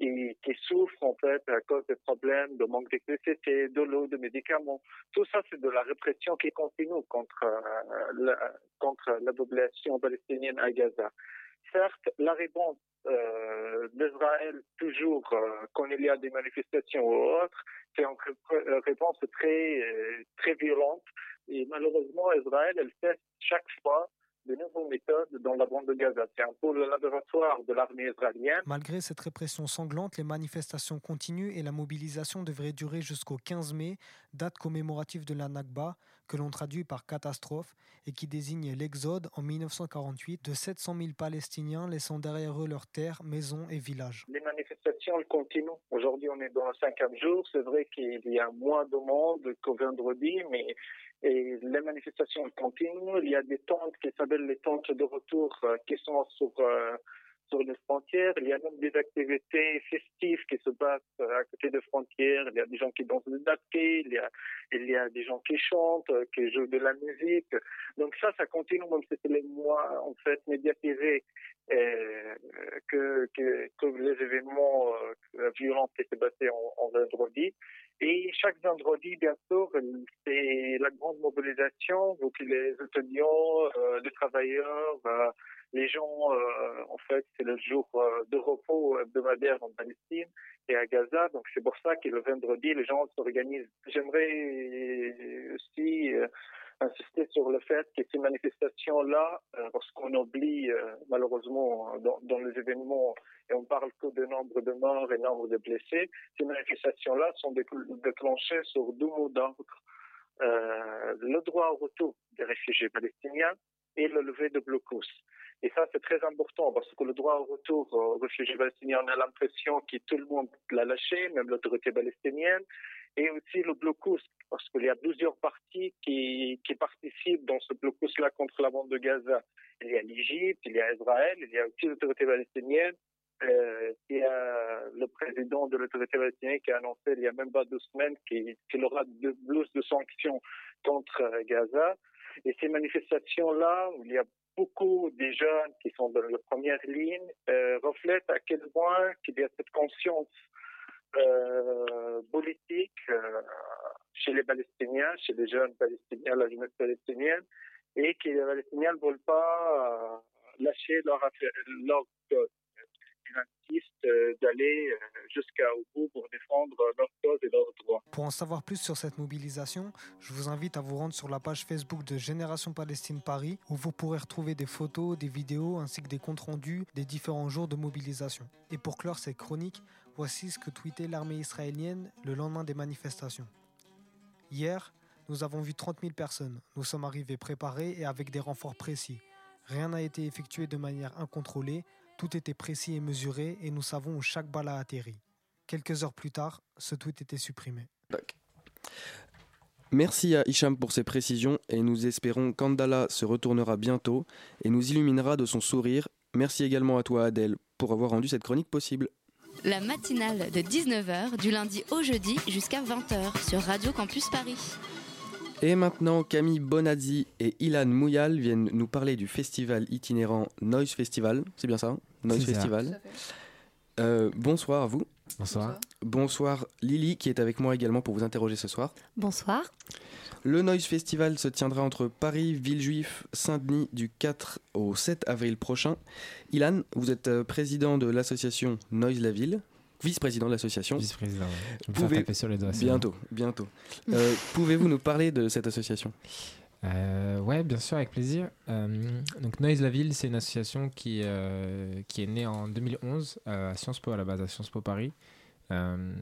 et qui souffrent en fait à cause des problèmes de manque d'électricité, de l'eau, de médicaments. Tout ça, c'est de la répression qui continue contre, euh, la, contre la population palestinienne à Gaza. Certes, la réponse euh, d'Israël, toujours euh, quand il y a des manifestations ou autres, c'est une rép- réponse très, euh, très violente. Et malheureusement, Israël, elle teste chaque fois de nouvelles méthodes dans la bande de Gaza. C'est un peu le laboratoire de l'armée israélienne. Malgré cette répression sanglante, les manifestations continuent et la mobilisation devrait durer jusqu'au 15 mai, date commémorative de la Nakba, que l'on traduit par catastrophe et qui désigne l'exode en 1948 de 700 000 Palestiniens laissant derrière eux leurs terres, maisons et villages. Les manifestations continuent. Aujourd'hui, on est dans le cinquième jour. C'est vrai qu'il y a moins de monde qu'au vendredi, mais et les manifestations continuent. Il y a des tentes qui s'appellent les tentes de retour euh, qui sont sur euh, sur les frontières. Il y a même des activités festives qui se passent euh, à côté des frontières. Il y a des gens qui dansent des daquets, il y a, il y a des gens qui chantent, qui jouent de la musique. Donc ça, ça continue, même si c'est les mois, en fait, médiatisés que, que, les événements violents qui s'est passé en vendredi. Et chaque vendredi, bien sûr, c'est la grande mobilisation, donc les étudiants, euh, les travailleurs, euh, les gens, euh, en fait, c'est le jour euh, de repos hebdomadaire en Palestine et à Gaza. Donc c'est pour ça que le vendredi, les gens s'organisent. J'aimerais aussi euh, insister sur le fait que ces manifestations-là, euh, parce qu'on oublie euh, malheureusement dans, les événements, et on parle que de nombre de morts et nombre de blessés, ces manifestations-là sont décl- déclenchées sur deux mots d'ordre. Euh, le droit au retour des réfugiés palestiniens et le lever de blocus. Et ça, c'est très important parce que le droit au retour aux réfugiés palestiniens, on a l'impression que tout le monde l'a lâché, même l'autorité palestinienne, et aussi le blocus, parce qu'il y a plusieurs parties qui, participent dans ce blocus-là contre la bande de Gaza. Il y a l'Égypte, il y a Israël, il y a aussi l'autorité palestinienne. Euh, il y a le président de l'autorité palestinienne qui a annoncé il y a même pas deux semaines qu'il aura de, plus de sanctions contre euh, Gaza. Et ces manifestations-là, où il y a beaucoup de jeunes qui sont dans la première ligne, euh, reflètent à quel point qu'il y a cette conscience euh, politique euh, chez les Palestiniens, chez les jeunes Palestiniens, la jeunesse palestinienne, et que les Palestiniens ne veulent pas euh, lâcher leur, leur cause. Ils insistent d'aller jusqu'au bout pour défendre leur cause et leurs droits. Pour en savoir plus sur cette mobilisation, je vous invite à vous rendre sur la page Facebook de Génération Palestine Paris, où vous pourrez retrouver des photos, des vidéos ainsi que des comptes rendus des différents jours de mobilisation. Et pour clore cette chronique, voici ce que tweetait l'armée israélienne le lendemain des manifestations. Hier, nous avons vu 30 000 personnes. Nous sommes arrivés préparés et avec des renforts précis. Rien n'a été effectué de manière incontrôlée, tout était précis et mesuré et nous savons où chaque balle a atterri. Quelques heures plus tard, ce tweet était supprimé. Merci à Hicham pour ses précisions et nous espérons qu'Andala se retournera bientôt et nous illuminera de son sourire. Merci également à toi Adèle pour avoir rendu cette chronique possible. La matinale de 19h du lundi au jeudi jusqu'à 20h sur Radio Campus Paris. Et maintenant, Camille Bonazzi et Ilan Mouyal viennent nous parler du festival itinérant Noise Festival. C'est bien ça hein? Noise ça. Festival. Euh, bonsoir à vous. Bonsoir. Bonsoir Lily qui est avec moi également pour vous interroger ce soir. Bonsoir. Le Noise Festival se tiendra entre Paris, Villejuif, Saint-Denis du 4 au 7 avril prochain. Ilan, vous êtes euh, président de l'association Noise la Ville, vice-président de l'association. Vice-président, ouais. Je vais me faire taper sur les doigts, Bientôt, bientôt. Euh, Pouvez-vous nous parler de cette association? Euh, ouais, bien sûr, avec plaisir. Euh, donc Noise la Ville, c'est une association qui, qui est née en 2011 euh, à Sciences Po, à la base, à Sciences Po Paris. Euh,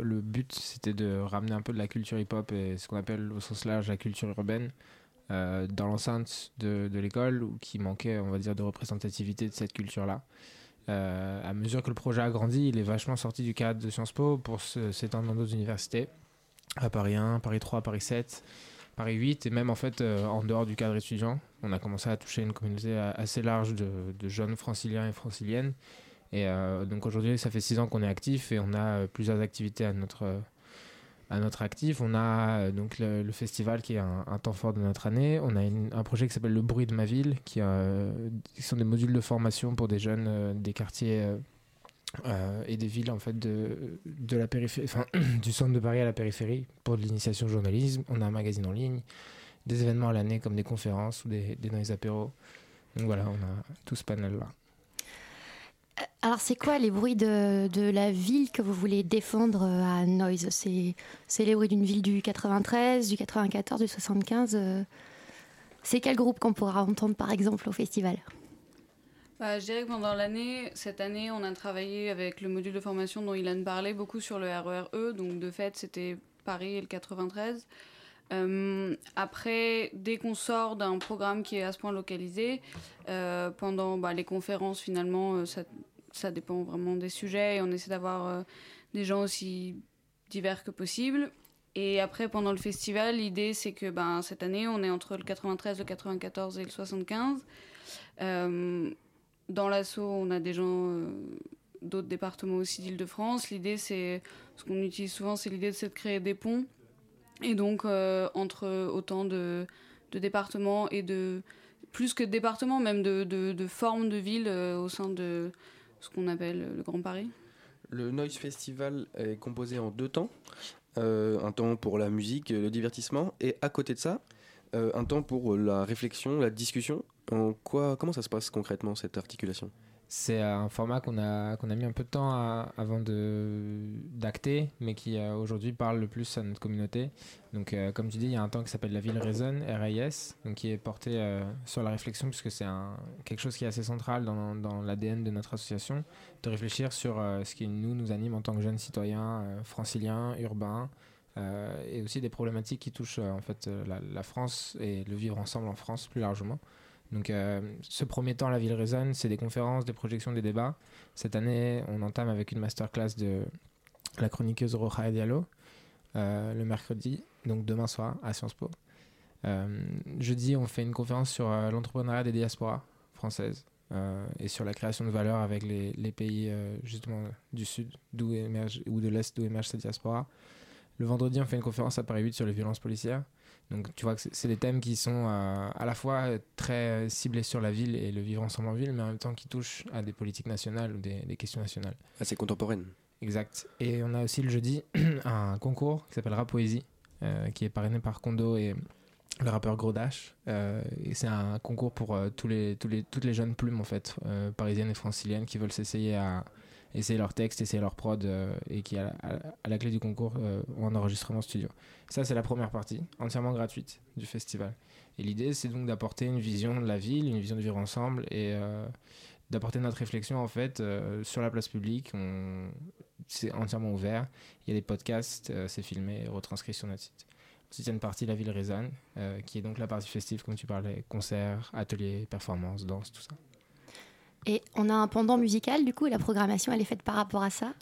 le but, c'était de ramener un peu de la culture hip-hop et ce qu'on appelle au sens large la culture urbaine euh, dans l'enceinte de, de l'école, qui manquait, on va dire, de représentativité de cette culture-là. Euh, à mesure que le projet a grandi, il est vachement sorti du cadre de Sciences Po pour s'étendre dans d'autres universités, à Paris 1, Paris 3, Paris 7, Paris 8, et même en fait en dehors du cadre étudiant. On a commencé à toucher une communauté assez large de jeunes franciliens et franciliennes. Et euh, donc aujourd'hui, ça fait six ans qu'on est actif et on a euh, plusieurs activités à notre, à notre actif. On a euh, donc le, festival qui est un, temps fort de notre année. On a un projet qui s'appelle Le bruit de ma ville, qui, sont des modules de formation pour des jeunes des quartiers et des villes en fait de, de la périphérie, du centre de Paris à la périphérie pour de l'initiation au journalisme. On a un magazine en ligne, des événements à l'année comme des conférences ou des, des noise apéros. Donc voilà, on a tout ce panel là. Alors, c'est quoi les bruits de, de la ville que vous voulez défendre euh, à Noise? C'est les bruits d'une ville du 93, du 94, du 75 euh, C'est quel groupe qu'on pourra entendre par exemple au festival? Bah, je dirais que pendant l'année, cette année, on a travaillé avec le module de formation dont Ilan parlait beaucoup sur le RERE. Donc, de fait, c'était Paris et le 93. Euh, après, dès qu'on sort d'un programme qui est à ce point localisé, euh, pendant bah, les conférences, finalement, euh, ça, dépend vraiment des sujets et on essaie d'avoir des gens aussi divers que possible. Et après, pendant le festival, l'idée, c'est que ben, cette année, on est entre le 93, le 94 et le 75. Euh, dans l'assaut, on a des gens d'autres départements aussi d'Île-de-France. L'idée, c'est, ce qu'on utilise souvent, c'est l'idée de créer des ponts. Et donc, euh, entre autant de, départements et de, plus que départements, même de, formes de villes euh, au sein de ce qu'on appelle le Grand Paris. Le Noise Festival est composé en deux temps. Euh, un temps pour la musique, le divertissement, et à côté de ça, un temps pour la réflexion, la discussion. En quoi, comment ça se passe concrètement cette articulation? C'est un format qu'on a, qu'on a mis un peu de temps à- avant d'acter, mais qui euh, aujourd'hui parle le plus à notre communauté. Donc, euh, comme tu dis, il y a un temps qui s'appelle La Ville Résonne, RAIS, donc qui est porté euh, sur la réflexion, puisque c'est quelque chose qui est assez central dans, l'ADN de notre association, de réfléchir sur ce qui nous, nous anime en tant que jeunes citoyens franciliens, urbains, et aussi des problématiques qui touchent en fait la France et le vivre ensemble en France plus largement. Donc euh, ce premier temps, la ville résonne, c'est des conférences, des projections, des débats. Cette année, on entame avec une masterclass de la chroniqueuse Roja Diallo euh, le mercredi, donc demain soir à Sciences Po. Euh, jeudi, on fait une conférence sur l'entrepreneuriat des diasporas françaises et sur la création de valeur avec les, pays justement du sud d'où ou de l'est d'où émerge cette diaspora. Le vendredi, on fait une conférence à Paris 8 sur les violences policières. Donc tu vois que c'est- des thèmes qui sont euh, à la fois euh, très ciblés sur la ville et le vivre ensemble en ville, mais en même temps qui touchent à des politiques nationales ou des, des questions nationales. Assez contemporaine. Exact. Et on a aussi le jeudi un concours qui s'appelle Rap Poésie, euh, qui est parrainé par Kondo et le rappeur Gros Dash. Euh, c'est un concours pour euh, tous les, tous les, toutes les jeunes plumes en fait, euh, parisiennes et franciliennes qui veulent s'essayer à essayer leur texte, essayer leur prod euh, et qui à, la clé du concours euh, un enregistrement studio. Ça c'est la première partie, entièrement gratuite du festival. Et l'idée c'est donc d'apporter une vision de la ville, une vision de vivre ensemble et euh, d'apporter notre réflexion en fait euh, sur la place publique. C'est entièrement ouvert. Il y a des podcasts, c'est filmé et retranscrit sur notre site. Ensuite, il y a une partie La Ville Résonne, euh, qui est donc la partie festive, comme tu parlais, concerts, ateliers, performances, danse, tout ça. Et on a un pendant musical, du coup, et la programmation, elle est faite par rapport à ça?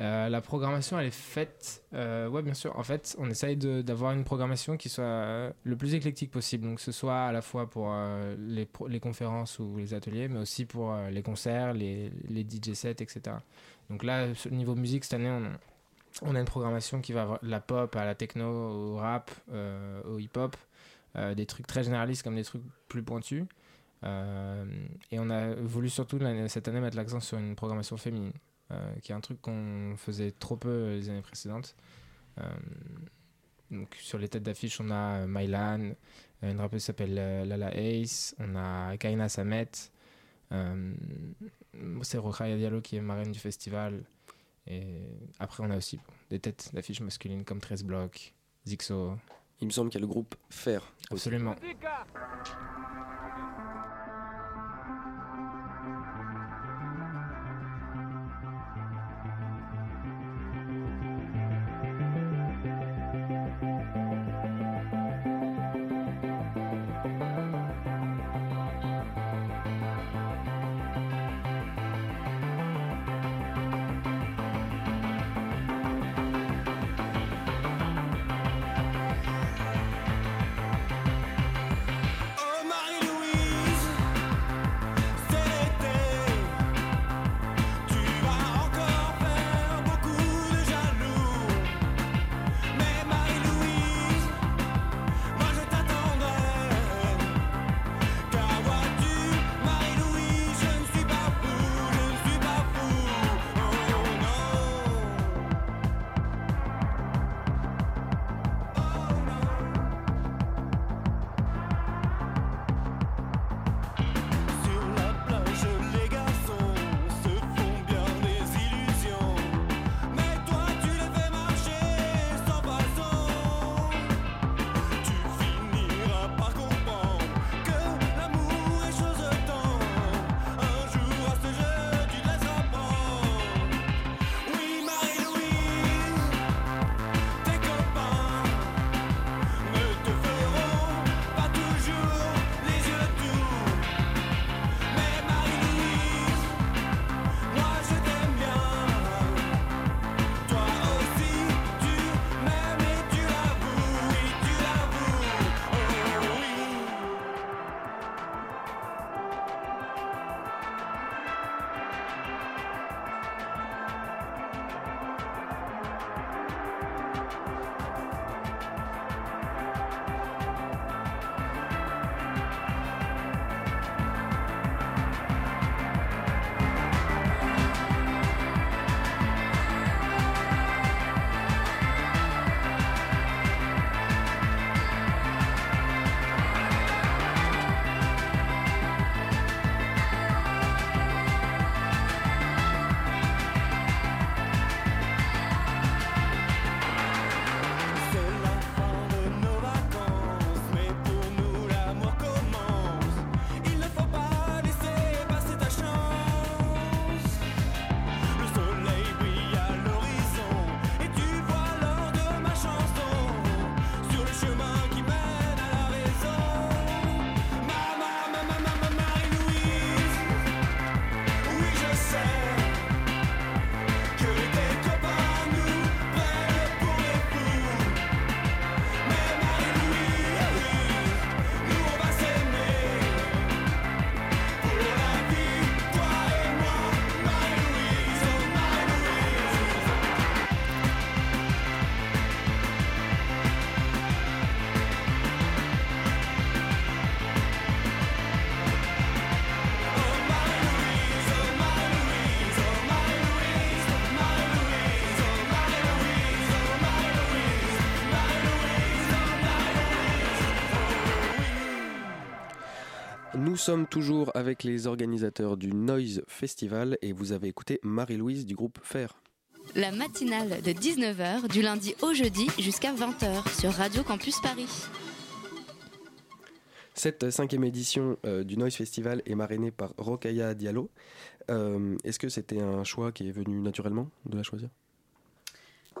Euh, la programmation, elle est faite. Euh, ouais, bien sûr. En fait, on essaye d'avoir une programmation qui soit euh, le plus éclectique possible. Donc, ce soit à la fois pour euh, les, conférences ou les ateliers, mais aussi pour les concerts, les, DJ sets, etc. Donc là, le niveau musique, cette année, on, on a une programmation qui va de la pop à la techno, au rap, au hip-hop, des trucs très généralistes comme des trucs plus pointus. Euh, et on a voulu surtout cette année mettre l'accent sur une programmation féminine, euh, qui est un truc qu'on faisait trop peu les années précédentes. Euh, donc sur les têtes d'affiche, on a euh, Mylan, euh, une rappeuse qui s'appelle euh, Lala Ace, on a Kaina Samet, euh, c'est Rokhaya Diallo qui est marraine du festival. Et après, on a aussi des têtes d'affiche masculines comme 13 Blocs, Zixo. Il me semble qu'il y a le groupe Faire. aussi. Absolument. sommes toujours avec les organisateurs du Noise Festival et vous avez écouté Marie-Louise du groupe Fer. La matinale de 19h du lundi au jeudi jusqu'à 20h sur Radio Campus Paris. Cette cinquième édition euh, du Noise Festival est marrainée par Rokaya Diallo. Euh, Est-ce que c'était un choix qui est venu naturellement de la choisir?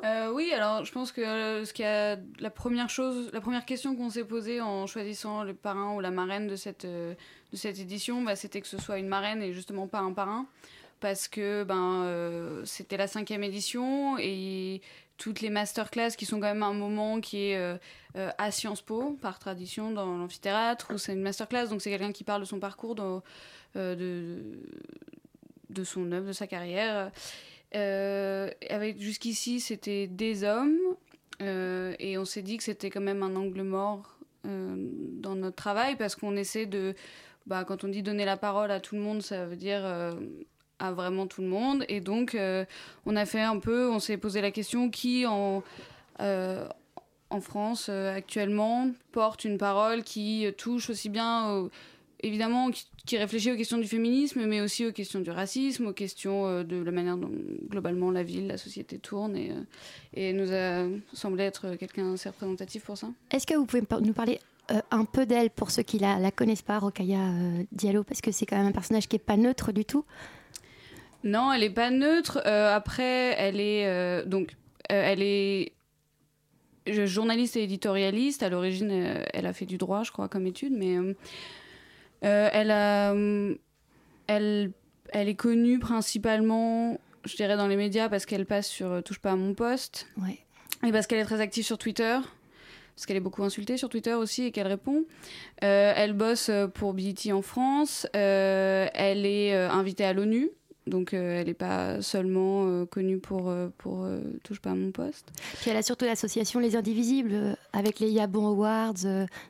Euh, oui, alors je pense que euh, ce qui a, la première chose, la première question qu'on s'est posée en choisissant le parrain ou la marraine de cette, euh, de cette édition, bah, c'était que ce soit une marraine et justement pas un parrain. Parce que ben, c'était la cinquième édition et toutes les masterclass qui sont quand même un moment qui est à Sciences Po, par tradition, dans l'amphithéâtre, où c'est une masterclass, donc c'est quelqu'un qui parle de son parcours, de, de son œuvre, de sa carrière. Euh, avec jusqu'ici, c'était des hommes, euh, et on s'est dit que c'était quand même un angle mort euh, dans notre travail parce qu'on essaie de, bah, quand on dit donner la parole à tout le monde, ça veut dire à vraiment tout le monde, et donc on a fait un peu, on s'est posé la question qui en en France actuellement porte une parole qui touche aussi bien évidemment qui réfléchit aux questions du féminisme mais aussi aux questions du racisme aux questions euh, de la manière dont globalement la ville la société tourne et, euh, et nous a semblé être quelqu'un assez représentatif pour ça Est-ce que vous pouvez nous parler euh, un peu d'elle pour ceux qui la, la connaissent pas, Rokaya euh, Diallo, parce que c'est quand même un personnage qui est pas neutre du tout? Non, elle est pas neutre. Euh, après, elle est donc elle est journaliste et éditorialiste. À l'origine, elle a fait du droit, je crois, comme étude, mais euh, euh, elle a elle elle est connue principalement, je dirais, dans les médias parce qu'elle passe sur euh, Touche pas à mon poste Ouais. et parce qu'elle est très active sur Twitter. Parce qu'elle est beaucoup insultée sur Twitter aussi et qu'elle répond. Euh, elle bosse pour BET en France. Euh, elle est invitée à l'ONU. Donc euh, elle n'est pas seulement euh, connue pour, euh, pour euh, Touche pas à mon poste. Puis elle a surtout l'association Les Indivisibles, avec les Yabon Awards,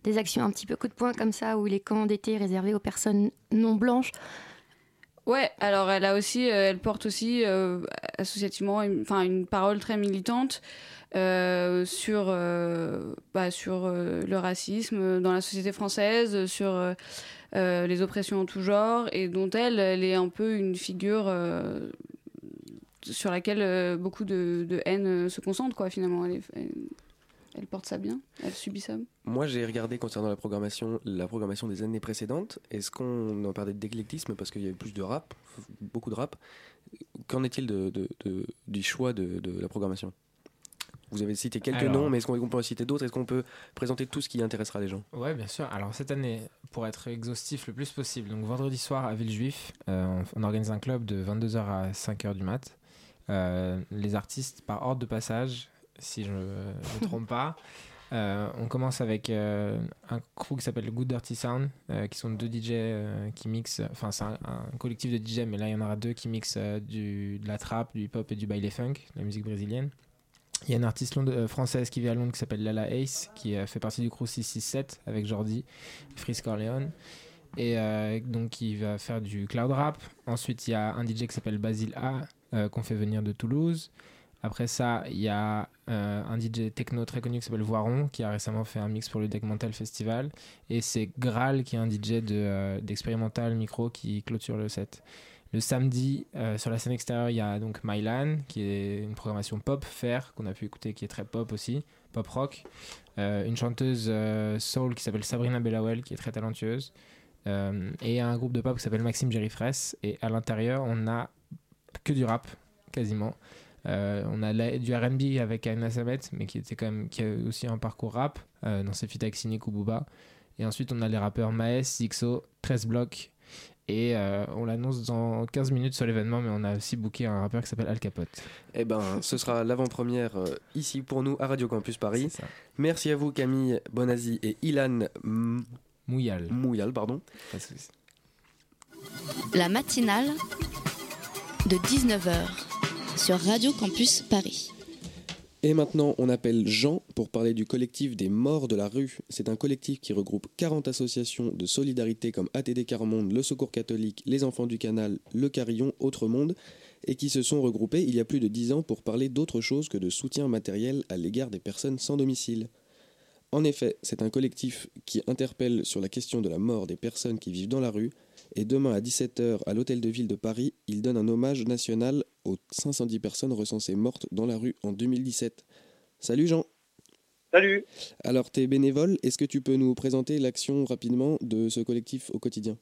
des actions un petit peu coup de poing comme ça, où les camps d'été réservés aux personnes non blanches. Ouais, alors elle a aussi, elle porte aussi associativement, une, enfin une parole très militante sur bah, sur le racisme dans la société française, sur euh, les oppressions en tout genre, et dont elle, elle est un peu une figure euh, sur laquelle euh, beaucoup de, haine se concentre, quoi. Finalement, elle, elle, porte ça bien, elle subit ça. Moi, j'ai regardé concernant la programmation, la programmation des années précédentes. Est-ce qu'on en parlait d'éclectisme? Parce qu'il y avait plus de rap, beaucoup de rap Qu'en est-il de, du choix de la programmation? Vous avez cité quelques Alors- noms, mais est-ce qu'on on peut en citer d'autres? Est-ce qu'on peut présenter tout ce qui intéressera les gens? Ouais, bien sûr. Alors cette année, pour être exhaustif le plus possible, donc vendredi soir à Villejuif, euh, on, on organise un club de 22h à 5h du mat. Euh, les artistes, par ordre de passage, si je ne me trompe pas, euh, on commence avec euh, un crew qui s'appelle Good Dirty Sound, euh, qui sont deux DJ qui mixent, enfin c'est un, un collectif de DJ, mais là il y en aura deux qui mixent du, de la trap, du hip-hop et du baile funk, la musique brésilienne. Il y a une artiste euh, française qui vit à Londres qui s'appelle Lala Ace, qui euh, fait partie du crew 667 avec Jordi, Freeze Corleone. Et euh, donc qui va faire du cloud rap. Ensuite, il y a un DJ qui s'appelle Basile A, qu'on fait venir de Toulouse. Après ça, il y a un DJ techno très connu qui s'appelle Voiron, qui a récemment fait un mix pour le Deck Mental Festival. Et c'est Graal, qui est un DJ de, d'expérimental micro, qui clôture le set. Le samedi, euh, sur la scène extérieure, il y a donc Mylan, qui est une programmation pop faire qu'on a pu écouter, qui est très pop aussi, pop rock. Euh, une chanteuse euh, soul qui s'appelle Sabrina Bellawell, qui est très talentueuse. Et un groupe de pop qui s'appelle Maxime Jerry Fraisse. Et à l'intérieur, on a que du rap, quasiment. On a du R&B avec Aina Samet, mais qui était quand même qui a aussi un parcours rap dans ses feats avec Cynic ou Booba. Et ensuite, on a les rappeurs Maes, Zixo, 13 Block. Et euh, on l'annonce dans 15 minutes sur l'événement, mais on a aussi booké un rappeur qui s'appelle Al Capote. Eh ben, ce sera l'avant-première euh, ici pour nous à Radio Campus Paris. Merci à vous Camille Bonazi et Ilan M- Mouyal. Mouyal, pardon. La matinale de 19h sur Radio Campus Paris. Et maintenant, on appelle Jean pour parler du collectif des morts de la rue. C'est un collectif qui regroupe 40 associations de solidarité comme ATD Carmonde, le Secours catholique, les Enfants du Canal, le Carillon, Autre Monde, et qui se sont regroupés il y a plus de 10 ans pour parler d'autre chose que de soutien matériel à l'égard des personnes sans domicile. En effet, c'est un collectif qui interpelle sur la question de la mort des personnes qui vivent dans la rue. Et demain à 17h à l'Hôtel de Ville de Paris, il donne un hommage national aux 510 personnes recensées mortes dans la rue en 2017. Salut Jean Salut Alors tu es bénévole, est-ce que tu peux nous présenter l'action rapidement de ce collectif au quotidien?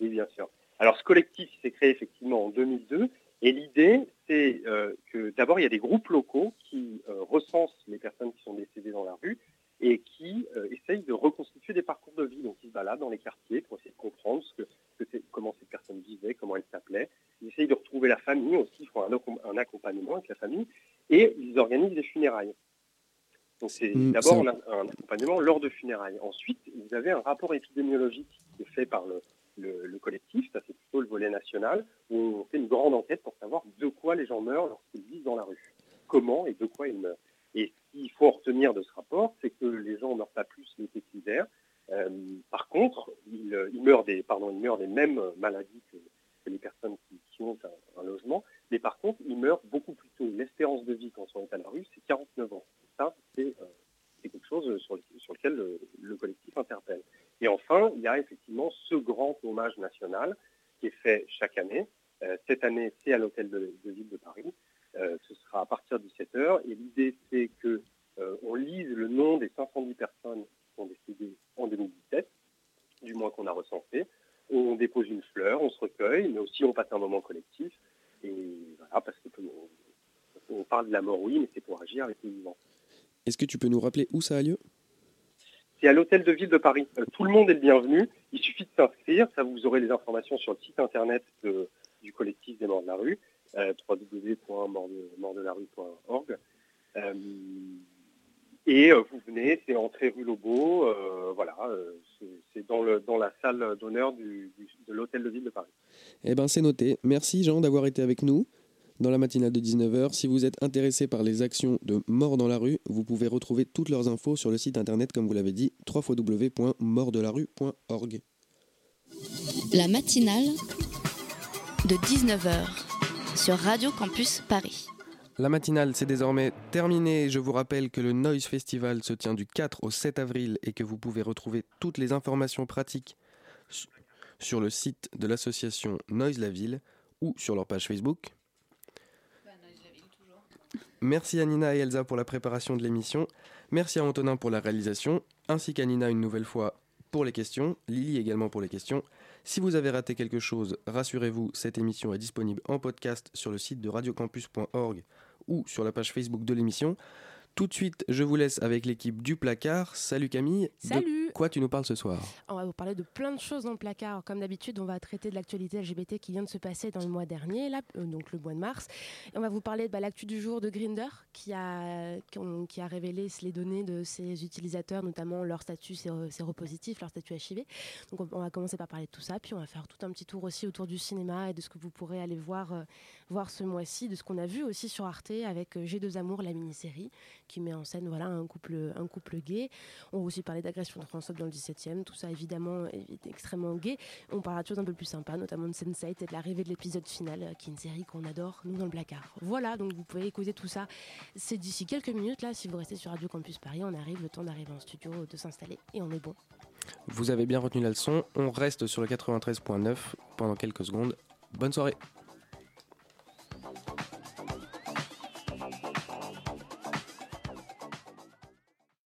Oui, bien sûr. Alors ce collectif s'est créé effectivement en 2002 et l'idée c'est euh, que d'abord il y a des groupes locaux qui euh, recensent les personnes qui sont décédées dans la rue et qui euh, essayent de reconstituer des parcours de vie. Donc ils se baladent dans les quartiers pour essayer de comprendre ce que, ce que c'est- comment ces personnes vivaient, comment elles s'appelaient. Ils essayent de retrouver la famille aussi, ils font un, accom- un accompagnement avec la famille et ils organisent des funérailles. Donc c'est Mm, d'abord un, un accompagnement lors de funérailles. Ensuite, vous avez un rapport épidémiologique qui est fait par le, le- le collectif, ça c'est plutôt le volet national, où on fait une grande enquête pour savoir de quoi les gens meurent lorsqu'ils vivent dans la rue. Comment et de quoi ils meurent. Et ce qu'il faut en retenir de ce rapport, c'est que les gens ne meurent pas plus l'été qu'hiver. Euh, par contre, ils, euh, ils meurent des, pardon, ils meurent des mêmes euh, maladies que, que les personnes qui, qui ont un, un logement, mais par contre, ils meurent beaucoup plus tôt. L'espérance de vie quand on est à la rue, c'est 49 ans. Ça, c'est euh, c'est quelque chose sur, le- sur lequel le, le collectif interpelle. Et enfin, il y a effectivement ce grand hommage national qui est fait chaque année. Euh, cette année, c'est à l'hôtel de, ville de Paris. Euh, ce sera à partir de 17h. Et l'idée, c'est que euh, on lise le nom des 510 personnes qui sont décédées en 2017, du moins qu'on a recensé. On dépose une fleur, on se recueille, mais aussi on passe un moment collectif. Et voilà, parce que on, parle de la mort, oui, mais c'est pour agir avec les vivants. Est-ce que tu peux nous rappeler où ça a lieu? À l'hôtel de ville de Paris. Euh, tout le monde est le bienvenu. Il suffit de s'inscrire. Ça, vous aurez les informations sur le site internet de- du collectif des morts de la rue, euh, www.mortdelarue.org. Euh, et euh, vous venez, c'est entrée rue Lobo. euh, voilà, c'est- dans, le, dans la salle d'honneur de l'hôtel de ville de Paris. Eh ben c'est noté. Merci Jean d'avoir été avec nous dans la matinale de 19h. Si vous êtes intéressé par les actions de Mort dans la rue, vous pouvez retrouver toutes leurs infos sur le site internet, comme vous l'avez dit, www.mortdelarue.org. La matinale de 19h sur Radio Campus Paris. La matinale, c'est désormais terminé. Je vous rappelle que le Noise Festival se tient du 4 au 7 avril et que vous pouvez retrouver toutes les informations pratiques su- sur le site de l'association Noise la Ville ou sur leur page Facebook. Merci à Nina et Elsa pour la préparation de l'émission. Merci à Antonin pour la réalisation, ainsi qu'à Nina une nouvelle fois pour les questions, Lily également pour les questions. Si vous avez raté quelque chose, rassurez-vous, cette émission est disponible en podcast sur le site de radiocampus.org ou sur la page Facebook de l'émission. Tout de suite, je vous laisse avec l'équipe du placard. Salut Camille. Salut. Quoi tu nous parles ce soir? On va vous parler de plein de choses dans le placard. Comme d'habitude, on va traiter de l'actualité LGBT qui vient de se passer dans le mois dernier, euh, donc le mois de mars. On va vous parler de bah, l'actu du jour de Grinder, qui a, qui, a révélé les données de ses utilisateurs, notamment leur statut séro- séropositif, leur statut HIV. Donc on, va commencer par parler de tout ça, puis on va faire tout un petit tour aussi autour du cinéma et de ce que vous pourrez aller voir, euh, voir ce mois-ci, de ce qu'on a vu aussi sur Arte avec euh, G2 Amour, la mini-série, qui met en scène voilà, un, couple, un couple gay. On va aussi parler d'agression dans le 17e, tout ça évidemment est extrêmement gay. On parlera de choses un peu plus sympas, notamment de Sense8 et de l'arrivée de l'épisode final, euh, qui est une série qu'on adore, nous dans le placard. Voilà, donc vous pouvez écouter tout ça. C'est d'ici quelques minutes, là, si vous restez sur Radio Campus Paris, on arrive, le temps d'arriver en studio, de s'installer, et on est bon. Vous avez bien retenu la leçon. On reste sur le 93.9 pendant quelques secondes. Bonne soirée.